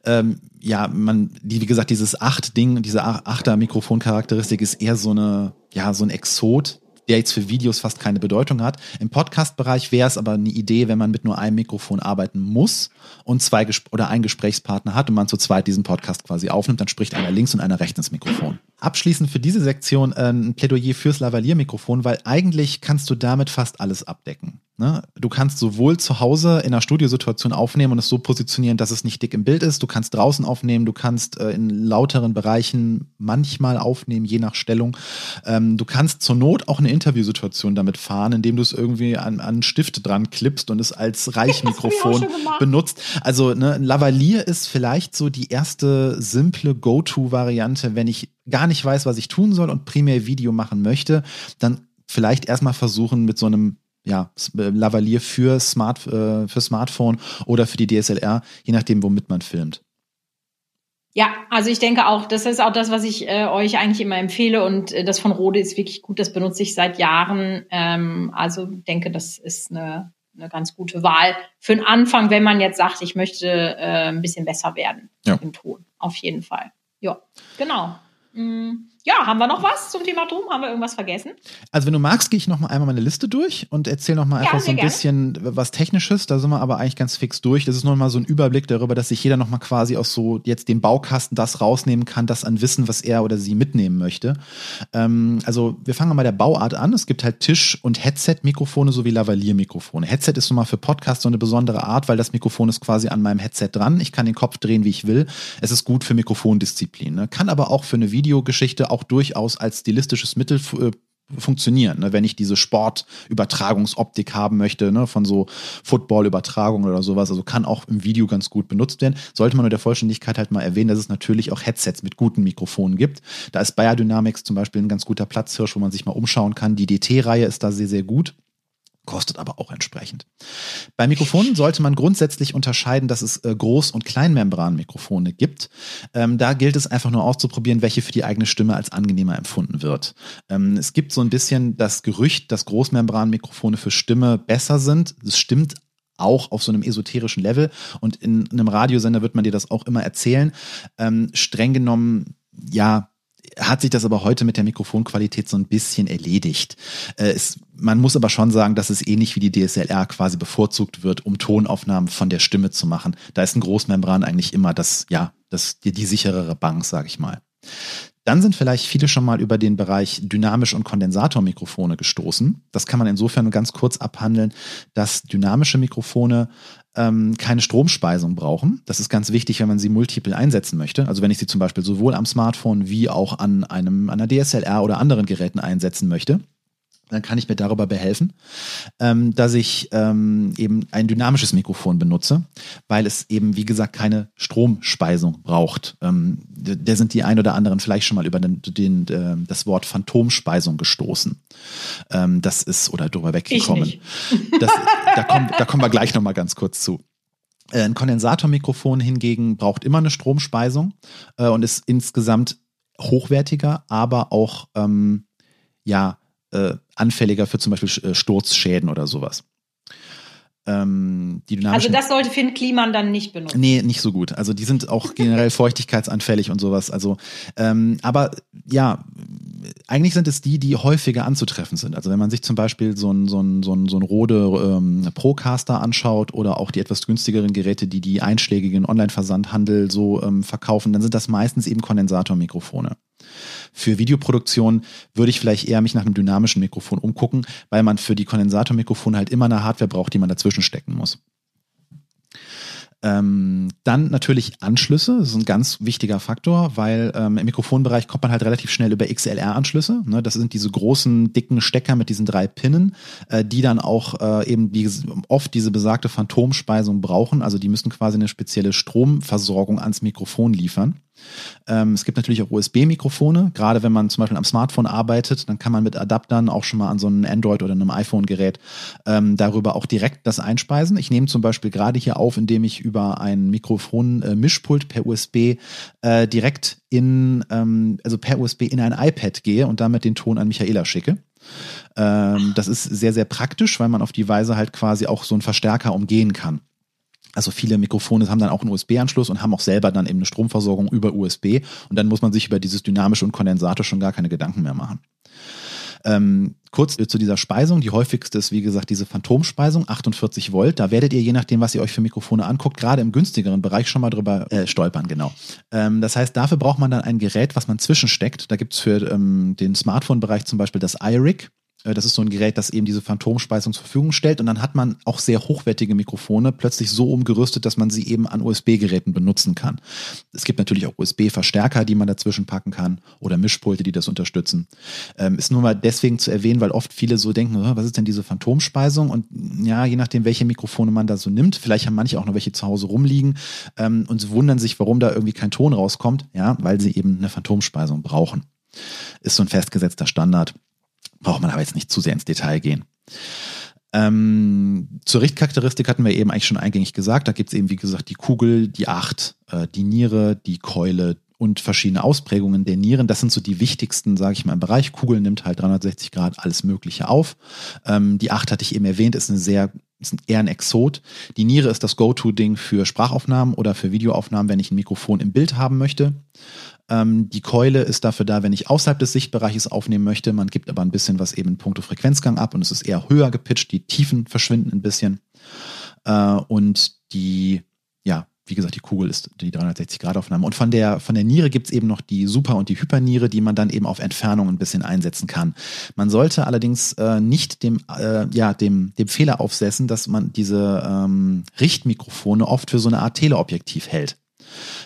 ähm, ja, man, die, wie gesagt, dieses Acht-Ding, diese Achter-Mikrofon-Charakteristik ist eher so eine, ja, so ein Exot, der jetzt für Videos fast keine Bedeutung hat. Im Podcast-Bereich wäre es aber eine Idee, wenn man mit nur einem Mikrofon arbeiten muss und zwei Gesp oder einen Gesprächspartner hat und man zu zweit diesen Podcast quasi aufnimmt, dann spricht einer links und einer rechts ins Mikrofon. Abschließend für diese Sektion äh, ein Plädoyer fürs Lavalier-Mikrofon, weil eigentlich kannst du damit fast alles abdecken. Ne? Du kannst sowohl zu Hause in einer Studiosituation aufnehmen und es so positionieren, dass es nicht dick im Bild ist. Du kannst draußen aufnehmen, du kannst äh, in lauteren Bereichen manchmal aufnehmen, je nach Stellung. Ähm, du kannst zur Not auch eine Interviewsituation damit fahren, indem du es irgendwie an, an einen Stift dran klippst und es als <laughs> Reichmikrofon benutzt. Also ne, Lavalier ist vielleicht so die erste simple Go-To-Variante, wenn ich gar nicht weiß, was ich tun soll und primär Video machen möchte, dann vielleicht erstmal versuchen mit so einem ja, äh, Lavalier für, Smart, äh, für Smartphone oder für die DSLR, je nachdem, womit man filmt. Ja, also ich denke auch, das ist auch das, was ich äh, euch eigentlich immer empfehle und äh, das von Rode ist wirklich gut, das benutze ich seit Jahren. Ähm, also denke, das ist eine, eine ganz gute Wahl für den Anfang, wenn man jetzt sagt, ich möchte äh, ein bisschen besser werden ja. im Ton. Auf jeden Fall. Ja, genau. Mm. Ja, haben wir noch was zum Thema Dom? Haben wir irgendwas vergessen? Also wenn du magst, gehe ich noch mal einmal meine Liste durch und erzähle noch mal ja, einfach so ein gerne. bisschen was Technisches. Da sind wir aber eigentlich ganz fix durch. Das ist nur mal so ein Überblick darüber, dass sich jeder noch mal quasi aus so jetzt dem Baukasten das rausnehmen kann, das an Wissen, was er oder sie mitnehmen möchte. Ähm, also wir fangen mal bei der Bauart an. Es gibt halt Tisch- und Headset-Mikrofone sowie Lavalier-Mikrofone. Headset ist nun mal für Podcasts so eine besondere Art, weil das Mikrofon ist quasi an meinem Headset dran. Ich kann den Kopf drehen, wie ich will. Es ist gut für Mikrofondisziplin. Ne? Kann aber auch für eine Videogeschichte auch durchaus als stilistisches Mittel äh, funktionieren. Ne? Wenn ich diese Sportübertragungsoptik haben möchte, ne? von so Football-Übertragung oder sowas, also kann auch im Video ganz gut benutzt werden. Sollte man nur der Vollständigkeit halt mal erwähnen, dass es natürlich auch Headsets mit guten Mikrofonen gibt. Da ist Bayer Dynamics zum Beispiel ein ganz guter Platzhirsch, wo man sich mal umschauen kann. Die DT-Reihe ist da sehr, sehr gut kostet aber auch entsprechend. Bei Mikrofonen sollte man grundsätzlich unterscheiden, dass es äh, Groß- und Kleinmembranmikrofone gibt. Ähm, da gilt es einfach nur auszuprobieren, welche für die eigene Stimme als angenehmer empfunden wird. Ähm, es gibt so ein bisschen das Gerücht, dass Großmembranmikrofone für Stimme besser sind. Das stimmt auch auf so einem esoterischen Level und in einem Radiosender wird man dir das auch immer erzählen. Ähm, streng genommen, ja, hat sich das aber heute mit der Mikrofonqualität so ein bisschen erledigt. Äh, es, man muss aber schon sagen, dass es ähnlich wie die DSLR quasi bevorzugt wird, um Tonaufnahmen von der Stimme zu machen. Da ist ein Großmembran eigentlich immer das, ja, das, die, die sicherere Bank, sage ich mal. Dann sind vielleicht viele schon mal über den Bereich Dynamisch- und Kondensatormikrofone gestoßen. Das kann man insofern ganz kurz abhandeln, dass dynamische Mikrofone ähm, keine Stromspeisung brauchen. Das ist ganz wichtig, wenn man sie multiple einsetzen möchte. Also wenn ich sie zum Beispiel sowohl am Smartphone wie auch an einem, einer DSLR oder anderen Geräten einsetzen möchte dann kann ich mir darüber behelfen, ähm, dass ich ähm, eben ein dynamisches Mikrofon benutze, weil es eben, wie gesagt, keine Stromspeisung braucht. Ähm, der sind die ein oder anderen vielleicht schon mal über den, den, äh, das Wort Phantomspeisung gestoßen. Ähm, das ist, oder drüber weggekommen. Das, da, kommen, da kommen wir gleich nochmal ganz kurz zu. Äh, ein Kondensatormikrofon hingegen braucht immer eine Stromspeisung äh, und ist insgesamt hochwertiger, aber auch ähm, ja äh, anfälliger für zum Beispiel äh, Sturzschäden oder sowas. Ähm, also das sollte Finn Kliman dann nicht benutzen. Nee, nicht so gut. Also die sind auch generell <laughs> feuchtigkeitsanfällig und sowas. Also, ähm, aber ja, eigentlich sind es die, die häufiger anzutreffen sind. Also wenn man sich zum Beispiel so ein, so ein, so ein, so ein Rode ähm, Procaster anschaut oder auch die etwas günstigeren Geräte, die die einschlägigen Online-Versandhandel so ähm, verkaufen, dann sind das meistens eben Kondensatormikrofone. Für Videoproduktion würde ich vielleicht eher mich nach einem dynamischen Mikrofon umgucken, weil man für die Kondensatormikrofone halt immer eine Hardware braucht, die man dazwischen stecken muss. Ähm, dann natürlich Anschlüsse, das ist ein ganz wichtiger Faktor, weil ähm, im Mikrofonbereich kommt man halt relativ schnell über XLR-Anschlüsse. Ne? Das sind diese großen, dicken Stecker mit diesen drei Pinnen, äh, die dann auch äh, eben die, oft diese besagte Phantomspeisung brauchen. Also die müssen quasi eine spezielle Stromversorgung ans Mikrofon liefern. Ähm, es gibt natürlich auch USB-Mikrofone. Gerade wenn man zum Beispiel am Smartphone arbeitet, dann kann man mit Adaptern auch schon mal an so einem Android- oder einem iPhone-Gerät ähm, darüber auch direkt das einspeisen. Ich nehme zum Beispiel gerade hier auf, indem ich über ein Mikrofon-Mischpult äh, per USB äh, direkt in, ähm, also per USB in ein iPad gehe und damit den Ton an Michaela schicke. Ähm, das ist sehr, sehr praktisch, weil man auf die Weise halt quasi auch so einen Verstärker umgehen kann. Also viele Mikrofone haben dann auch einen USB-Anschluss und haben auch selber dann eben eine Stromversorgung über USB und dann muss man sich über dieses dynamische und Kondensator schon gar keine Gedanken mehr machen. Ähm, kurz zu dieser Speisung. Die häufigste ist, wie gesagt, diese Phantomspeisung, 48 Volt. Da werdet ihr, je nachdem, was ihr euch für Mikrofone anguckt, gerade im günstigeren Bereich schon mal drüber äh, stolpern, genau. Ähm, das heißt, dafür braucht man dann ein Gerät, was man zwischensteckt. Da gibt's für ähm, den Smartphone-Bereich zum Beispiel das iRig. Äh, das ist so ein Gerät, das eben diese Phantomspeisung zur Verfügung stellt. Und dann hat man auch sehr hochwertige Mikrofone plötzlich so umgerüstet, dass man sie eben an USB-Geräten benutzen kann. Es gibt natürlich auch USB-Verstärker, die man dazwischen packen kann oder Mischpulte, die das unterstützen. Ähm, ist nur mal deswegen zu erwähnen, weil oft viele so denken, was ist denn diese Phantomspeisung? Und ja, je nachdem, welche Mikrofone man da so nimmt, vielleicht haben manche auch noch welche zu Hause rumliegen ähm, und wundern sich, warum da irgendwie kein Ton rauskommt. Ja, weil sie eben eine Phantomspeisung brauchen. Ist so ein festgesetzter Standard. Braucht man aber jetzt nicht zu sehr ins Detail gehen. Ähm, zur Richtcharakteristik hatten wir eben eigentlich schon eingängig gesagt. Da gibt es eben, wie gesagt, die Kugel, die Acht, äh, die Niere, die Keule und verschiedene Ausprägungen der Nieren. Das sind so die wichtigsten, sage ich mal, im Bereich. Kugel nimmt halt 360 Grad alles Mögliche auf. Ähm, die Acht hatte ich eben erwähnt, ist eine sehr ist eher ein Exot. Die Niere ist das Go-To-Ding für Sprachaufnahmen oder für Videoaufnahmen, wenn ich ein Mikrofon im Bild haben möchte. Ähm, die Keule ist dafür da, wenn ich außerhalb des Sichtbereiches aufnehmen möchte. Man gibt aber ein bisschen was eben in puncto Frequenzgang ab und es ist eher höher gepitcht. Die Tiefen verschwinden ein bisschen. Äh, und die, ja, wie gesagt, die Kugel ist die 360-Grad-Aufnahme. Und von der, von der Niere gibt's eben noch die Super- und die Hyperniere, die man dann eben auf Entfernung ein bisschen einsetzen kann. Man sollte allerdings äh, nicht dem, äh, ja, dem, dem Fehler aufsetzen, dass man diese ähm, Richtmikrofone oft für so eine Art Teleobjektiv hält.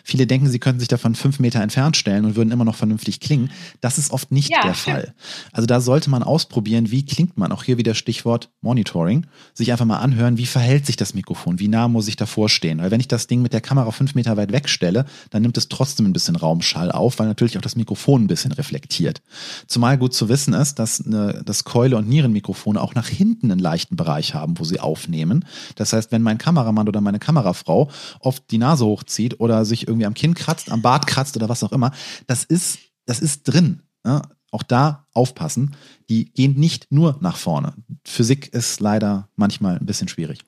Viele denken, sie könnten sich davon fünf Meter entfernt stellen und würden immer noch vernünftig klingen. Das ist oft nicht ja, der stimmt. Fall. Also da sollte man ausprobieren, wie klingt man. Auch hier wieder Stichwort Monitoring. Sich einfach mal anhören, wie verhält sich das Mikrofon, wie nah muss ich davor stehen. Weil wenn ich das Ding mit der Kamera fünf Meter weit wegstelle, dann nimmt es trotzdem ein bisschen Raumschall auf, weil natürlich auch das Mikrofon ein bisschen reflektiert. Zumal gut zu wissen ist, dass eine, das Keule- und Nierenmikrofone auch nach hinten einen leichten Bereich haben, wo sie aufnehmen. Das heißt, wenn mein Kameramann oder meine Kamerafrau oft die Nase hochzieht oder sich irgendwie am Kinn kratzt, am Bart kratzt oder was auch immer, das ist, das ist drin. Ja? Auch da aufpassen. Die gehen nicht nur nach vorne. Physik ist leider manchmal ein bisschen schwierig.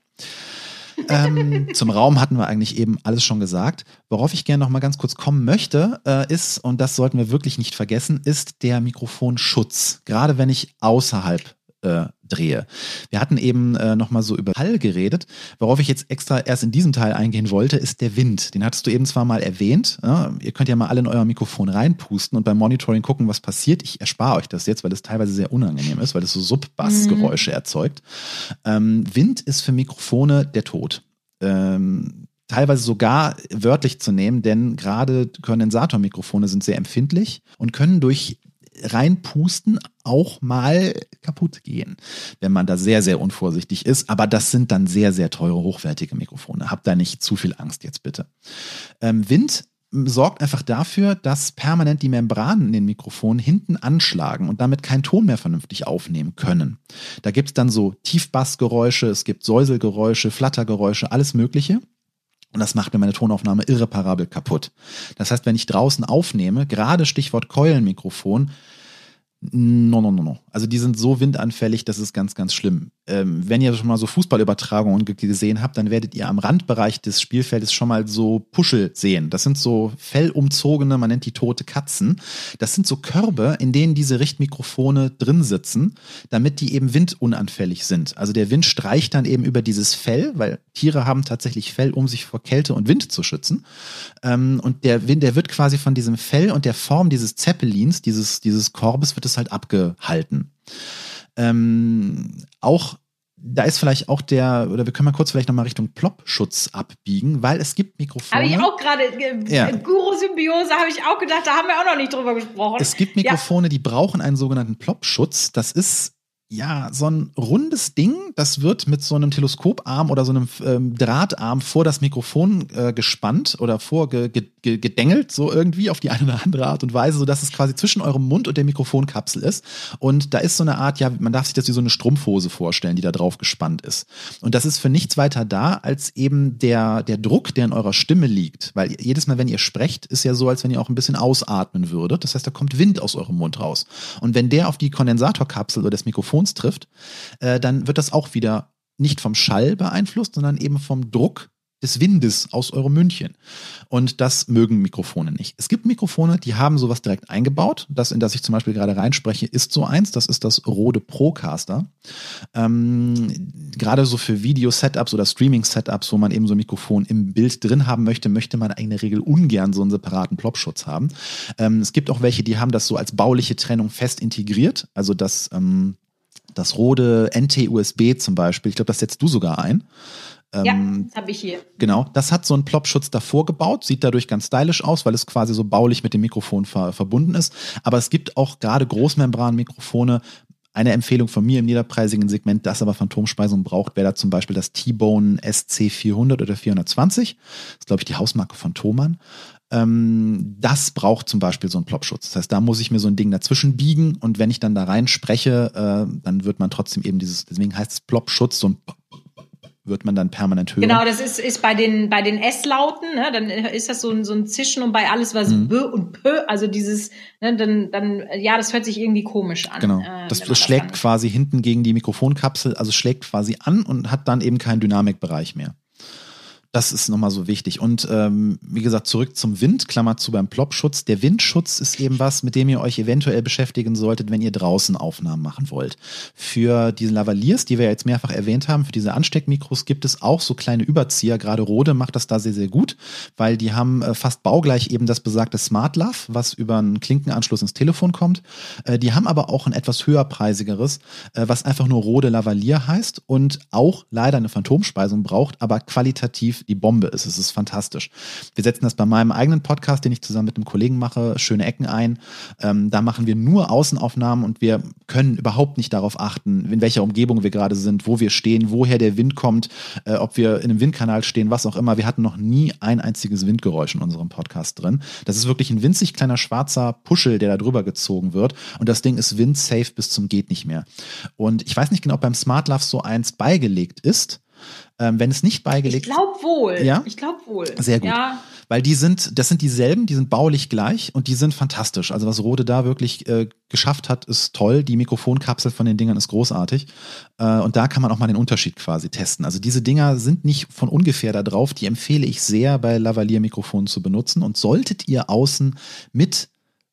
ähm, <laughs> zum Raum hatten wir eigentlich eben alles schon gesagt. Worauf ich gerne noch mal ganz kurz kommen möchte, äh, ist, und das sollten wir wirklich nicht vergessen, ist der Mikrofonschutz. Gerade wenn ich außerhalb äh, drehe. Wir hatten eben äh, nochmal so über Hall geredet. Worauf ich jetzt extra erst in diesem Teil eingehen wollte, ist der Wind. Den hattest du eben zwar mal erwähnt. Ja? Ihr könnt ja mal alle in euer Mikrofon reinpusten und beim Monitoring gucken, was passiert. Ich erspare euch das jetzt, weil es teilweise sehr unangenehm ist, weil es so Subbassgeräusche mhm. erzeugt. Ähm, Wind ist für Mikrofone der Tod. Ähm, teilweise sogar wörtlich zu nehmen, denn gerade Kondensatormikrofone sind sehr empfindlich und können durch reinpusten auch mal kaputt gehen, wenn man da sehr, sehr unvorsichtig ist. Aber das sind dann sehr, sehr teure, hochwertige Mikrofone. Habt da nicht zu viel Angst jetzt bitte. Ähm, Wind sorgt einfach dafür, dass permanent die Membranen in den Mikrofonen hinten anschlagen und damit keinen Ton mehr vernünftig aufnehmen können. Da gibt es dann so Tiefbassgeräusche, es gibt Säuselgeräusche, Flattergeräusche, alles Mögliche. Und das macht mir meine Tonaufnahme irreparabel kaputt. Das heißt, wenn ich draußen aufnehme, gerade Stichwort Keulenmikrofon, No, no, no, no. Also die sind so windanfällig, das ist ganz, ganz schlimm. Ähm, wenn ihr schon mal so Fußballübertragungen gesehen habt, dann werdet ihr am Randbereich des Spielfeldes schon mal so Puschel sehen. Das sind so fellumzogene, man nennt die tote Katzen. Das sind so Körbe, in denen diese Richtmikrofone drin sitzen, damit die eben windunanfällig sind. Also der Wind streicht dann eben über dieses Fell, weil Tiere haben tatsächlich Fell, um sich vor Kälte und Wind zu schützen. Ähm, und der Wind, der wird quasi von diesem Fell und der Form dieses Zeppelins, dieses, dieses Korbes, wird es halt abgehalten. Ähm, auch da ist vielleicht auch der, oder wir können mal kurz vielleicht nochmal Richtung Plop-Schutz abbiegen, weil es gibt Mikrofone. Habe ich auch gerade, äh, ja. Guru-Symbiose habe ich auch gedacht, da haben wir auch noch nicht drüber gesprochen. Es gibt Mikrofone, ja. die brauchen einen sogenannten Plop-Schutz. Das ist ja, so ein rundes Ding, das wird mit so einem Teleskoparm oder so einem ähm, Drahtarm vor das Mikrofon äh, gespannt oder vorgedengelt, so irgendwie auf die eine oder andere Art und Weise, sodass es quasi zwischen eurem Mund und der Mikrofonkapsel ist. Und da ist so eine Art, ja, man darf sich das wie so eine Strumpfhose vorstellen, die da drauf gespannt ist. Und das ist für nichts weiter da, als eben der, der Druck, der in eurer Stimme liegt. Weil jedes Mal, wenn ihr sprecht, ist ja so, als wenn ihr auch ein bisschen ausatmen würdet. Das heißt, da kommt Wind aus eurem Mund raus. Und wenn der auf die Kondensatorkapsel oder das Mikrofon Mikrofons trifft, äh, dann wird das auch wieder nicht vom Schall beeinflusst, sondern eben vom Druck des Windes aus eurem Mündchen. Und das mögen Mikrofone nicht. Es gibt Mikrofone, die haben sowas direkt eingebaut. Das, in das ich zum Beispiel gerade reinspreche, ist so eins. Das ist das Rode Procaster. Ähm, gerade so für Video-Setups oder Streaming-Setups, wo man eben so ein Mikrofon im Bild drin haben möchte, möchte man in der Regel ungern so einen separaten Plopschutz haben. Ähm, es gibt auch welche, die haben das so als bauliche Trennung fest integriert. Also das ähm, das Rode NT-USB zum Beispiel, ich glaube, das setzt du sogar ein. Ähm, ja, das habe ich hier. Genau, das hat so einen Plopschutz davor gebaut, sieht dadurch ganz stylisch aus, weil es quasi so baulich mit dem Mikrofon ver verbunden ist. Aber es gibt auch gerade Großmembran-Mikrofone. Eine Empfehlung von mir im niederpreisigen Segment, das aber Phantomspeisung braucht, wäre da zum Beispiel das T-Bone SC400 oder 420. Das ist, glaube ich, die Hausmarke von Thomann. Ähm, das braucht zum Beispiel so einen Plopschutz. Das heißt, da muss ich mir so ein Ding dazwischen biegen und wenn ich dann da rein spreche, äh, dann wird man trotzdem eben dieses, deswegen heißt es Plopschutz, so ein wird man dann permanent hören. Genau, das ist, ist bei den, bei den S-Lauten, ne, dann ist das so ein, so ein Zischen und bei alles, was mhm. B und P, also dieses, ne, dann, dann, ja, das hört sich irgendwie komisch an. Genau. Äh, das, das schlägt das quasi hinten gegen die Mikrofonkapsel, also schlägt quasi an und hat dann eben keinen Dynamikbereich mehr. Das ist nochmal so wichtig. Und ähm, wie gesagt, zurück zum Wind, Klammer zu beim Plopschutz. Der Windschutz ist eben was, mit dem ihr euch eventuell beschäftigen solltet, wenn ihr draußen Aufnahmen machen wollt. Für diese Lavaliers, die wir jetzt mehrfach erwähnt haben, für diese Ansteckmikros gibt es auch so kleine Überzieher. Gerade Rode macht das da sehr, sehr gut, weil die haben äh, fast baugleich eben das besagte Smart Lav, was über einen Klinkenanschluss ins Telefon kommt. Äh, die haben aber auch ein etwas höherpreisigeres, äh, was einfach nur Rode Lavalier heißt und auch leider eine Phantomspeisung braucht, aber qualitativ die Bombe ist. Es ist fantastisch. Wir setzen das bei meinem eigenen Podcast, den ich zusammen mit einem Kollegen mache, Schöne Ecken ein. Ähm, da machen wir nur Außenaufnahmen und wir können überhaupt nicht darauf achten, in welcher Umgebung wir gerade sind, wo wir stehen, woher der Wind kommt, äh, ob wir in einem Windkanal stehen, was auch immer. Wir hatten noch nie ein einziges Windgeräusch in unserem Podcast drin. Das ist wirklich ein winzig kleiner schwarzer Puschel, der da drüber gezogen wird. Und das Ding ist windsafe bis zum geht nicht mehr. Und ich weiß nicht genau, ob beim Smart Love so eins beigelegt ist. Ähm, wenn es nicht beigelegt Ich glaube wohl. Ja? Ich glaube wohl. Sehr gut. Ja. Weil die sind, das sind dieselben, die sind baulich gleich und die sind fantastisch. Also was Rode da wirklich äh, geschafft hat, ist toll. Die Mikrofonkapsel von den Dingern ist großartig. Äh, und da kann man auch mal den Unterschied quasi testen. Also diese Dinger sind nicht von ungefähr da drauf. Die empfehle ich sehr bei Lavalier-Mikrofonen zu benutzen. Und solltet ihr außen mit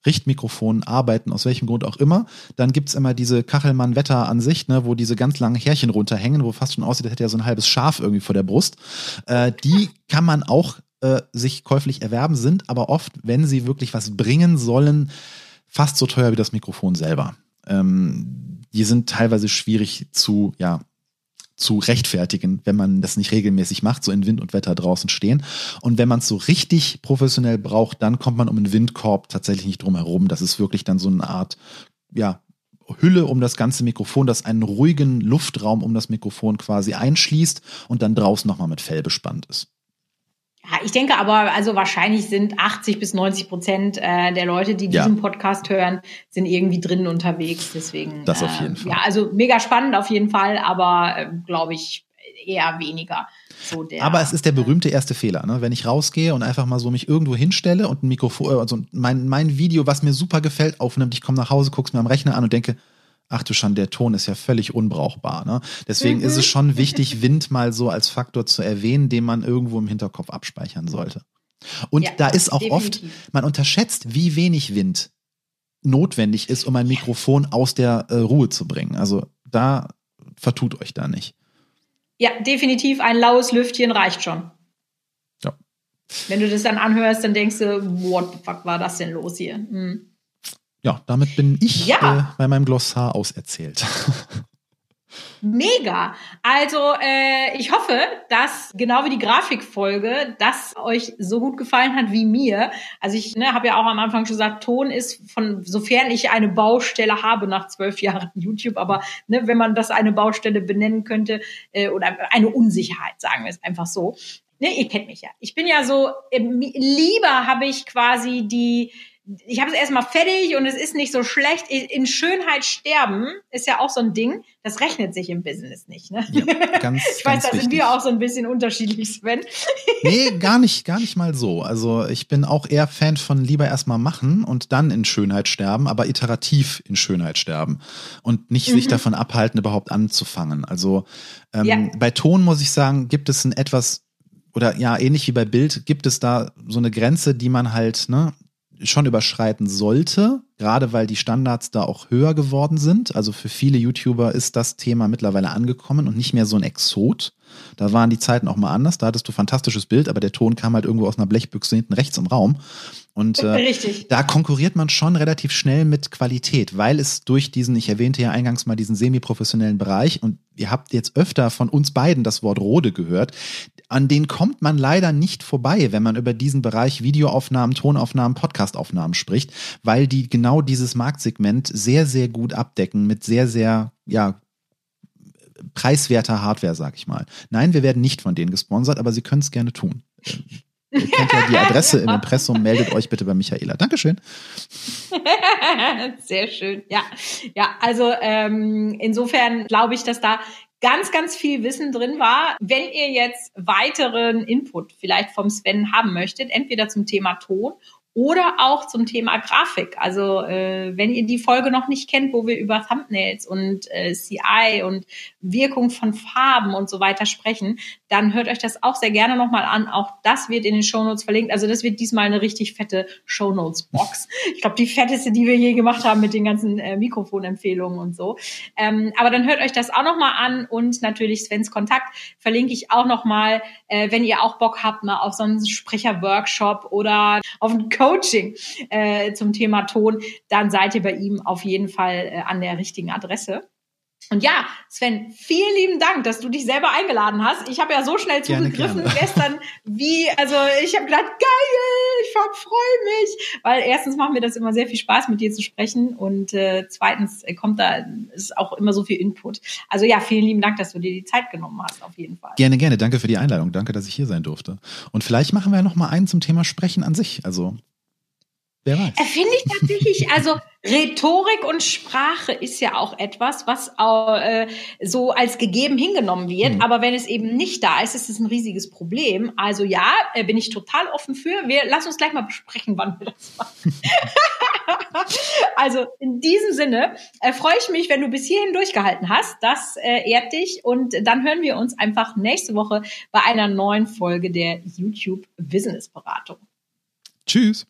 Richtmikrofonen arbeiten, aus welchem Grund auch immer, dann gibt's immer diese Kachelmann-Wetter-Ansicht, ne, wo diese ganz langen Härchen runterhängen, wo fast schon aussieht, als hätte er so ein halbes Schaf irgendwie vor der Brust. Äh, die kann man auch äh, sich käuflich erwerben, sind aber oft, wenn sie wirklich was bringen sollen, fast so teuer wie das Mikrofon selber. Ähm, die sind teilweise schwierig zu, ja, zu rechtfertigen, wenn man das nicht regelmäßig macht, so in Wind und Wetter draußen stehen. Und wenn man es so richtig professionell braucht, dann kommt man um einen Windkorb tatsächlich nicht drum herum. Das ist wirklich dann so eine Art, ja, Hülle um das ganze Mikrofon, das einen ruhigen Luftraum um das Mikrofon quasi einschließt und dann draußen nochmal mit Fell bespannt ist. Ich denke aber, also wahrscheinlich sind 80 bis 90 Prozent äh, der Leute, die diesen ja. Podcast hören, sind irgendwie drinnen unterwegs. Deswegen. Das auf jeden äh, Fall. Ja, also mega spannend auf jeden Fall, aber äh, glaube ich eher weniger. So der, aber es ist der berühmte erste Fehler, ne? wenn ich rausgehe und einfach mal so mich irgendwo hinstelle und ein Mikrofon, also mein, mein Video, was mir super gefällt, aufnimmt. Ich komme nach Hause, guck's mir am Rechner an und denke, ach du schon, der Ton ist ja völlig unbrauchbar. Ne? Deswegen mhm. ist es schon wichtig, Wind mal so als Faktor zu erwähnen, den man irgendwo im Hinterkopf abspeichern sollte. Und ja, da ist auch definitiv. oft, man unterschätzt, wie wenig Wind notwendig ist, um ein Mikrofon aus der äh, Ruhe zu bringen. Also da vertut euch da nicht. Ja, definitiv ein laues Lüftchen reicht schon. Ja. Wenn du das dann anhörst, dann denkst du, what the fuck war das denn los hier? Hm. Ja, damit bin ich ja. äh, bei meinem Glossar auserzählt. <laughs> Mega. Also äh, ich hoffe, dass genau wie die Grafikfolge, das euch so gut gefallen hat wie mir. Also ich ne, habe ja auch am Anfang schon gesagt, Ton ist von sofern ich eine Baustelle habe nach zwölf Jahren <laughs> YouTube, aber ne, wenn man das eine Baustelle benennen könnte äh, oder eine Unsicherheit, sagen wir es einfach so. Ne, ihr kennt mich ja. Ich bin ja so äh, lieber habe ich quasi die ich habe es erstmal fertig und es ist nicht so schlecht. In Schönheit sterben ist ja auch so ein Ding. Das rechnet sich im Business nicht. Ne? Ja, <laughs> ganz, ich weiß, da sind wir auch so ein bisschen unterschiedlich, Sven. <laughs> Nee, gar nicht, gar nicht mal so. Also ich bin auch eher Fan von lieber erstmal machen und dann in Schönheit sterben, aber iterativ in Schönheit sterben und nicht mhm. sich davon abhalten, überhaupt anzufangen. Also ähm, ja. bei Ton muss ich sagen, gibt es ein etwas oder ja, ähnlich wie bei Bild, gibt es da so eine Grenze, die man halt, ne, schon überschreiten sollte, gerade weil die Standards da auch höher geworden sind. Also für viele YouTuber ist das Thema mittlerweile angekommen und nicht mehr so ein Exot. Da waren die Zeiten auch mal anders. Da hattest du fantastisches Bild, aber der Ton kam halt irgendwo aus einer Blechbüchse hinten rechts im Raum. Und äh, da konkurriert man schon relativ schnell mit Qualität, weil es durch diesen, ich erwähnte ja eingangs mal diesen semi-professionellen Bereich und ihr habt jetzt öfter von uns beiden das Wort Rode gehört an den kommt man leider nicht vorbei, wenn man über diesen Bereich Videoaufnahmen, Tonaufnahmen, Podcastaufnahmen spricht, weil die genau dieses Marktsegment sehr, sehr gut abdecken mit sehr, sehr, ja, preiswerter Hardware, sag ich mal. Nein, wir werden nicht von denen gesponsert, aber Sie können es gerne tun. Ihr kennt ja die Adresse im Impressum, meldet euch bitte bei Michaela. Dankeschön. <laughs> Sehr schön, ja. Ja, also ähm, insofern glaube ich, dass da ganz, ganz viel Wissen drin war. Wenn ihr jetzt weiteren Input vielleicht vom Sven haben möchtet, entweder zum Thema Ton oder auch zum Thema Grafik. Also äh, wenn ihr die Folge noch nicht kennt, wo wir über Thumbnails und äh, CI und Wirkung von Farben und so weiter sprechen, dann hört euch das auch sehr gerne nochmal an. Auch das wird in den Shownotes verlinkt. Also das wird diesmal eine richtig fette Shownotes-Box. <laughs> Ich glaube, die fetteste, die wir je gemacht haben mit den ganzen äh, Mikrofonempfehlungen und so. Ähm, aber dann hört euch das auch nochmal an und natürlich Svens Kontakt verlinke ich auch nochmal, äh, wenn ihr auch Bock habt, mal auf so einen Sprecher-Workshop oder auf einen Coaching äh, zum Thema Ton, dann seid ihr bei ihm auf jeden Fall äh, an der richtigen Adresse. Und ja, Sven, vielen lieben Dank, dass du dich selber eingeladen hast. Ich habe ja so schnell zugegriffen gestern, wie, also ich habe gedacht, geil, ich freue mich, weil erstens macht mir das immer sehr viel Spaß, mit dir zu sprechen und äh, zweitens kommt da ist auch immer so viel Input. Also ja, vielen lieben Dank, dass du dir die Zeit genommen hast, auf jeden Fall. Gerne, gerne. Danke für die Einladung. Danke, dass ich hier sein durfte. Und vielleicht machen wir ja noch mal einen zum Thema Sprechen an sich. Also Wer weiß. Finde ich tatsächlich, also Rhetorik und Sprache ist ja auch etwas, was äh, so als gegeben hingenommen wird. Mhm. Aber wenn es eben nicht da ist, ist es ein riesiges Problem. Also ja, äh, bin ich total offen für. Wir lass uns gleich mal besprechen, wann wir das machen. <laughs> also in diesem Sinne äh, freue ich mich, wenn du bis hierhin durchgehalten hast. Das äh, ehrt dich. Und dann hören wir uns einfach nächste Woche bei einer neuen Folge der YouTube Business Beratung. Tschüss.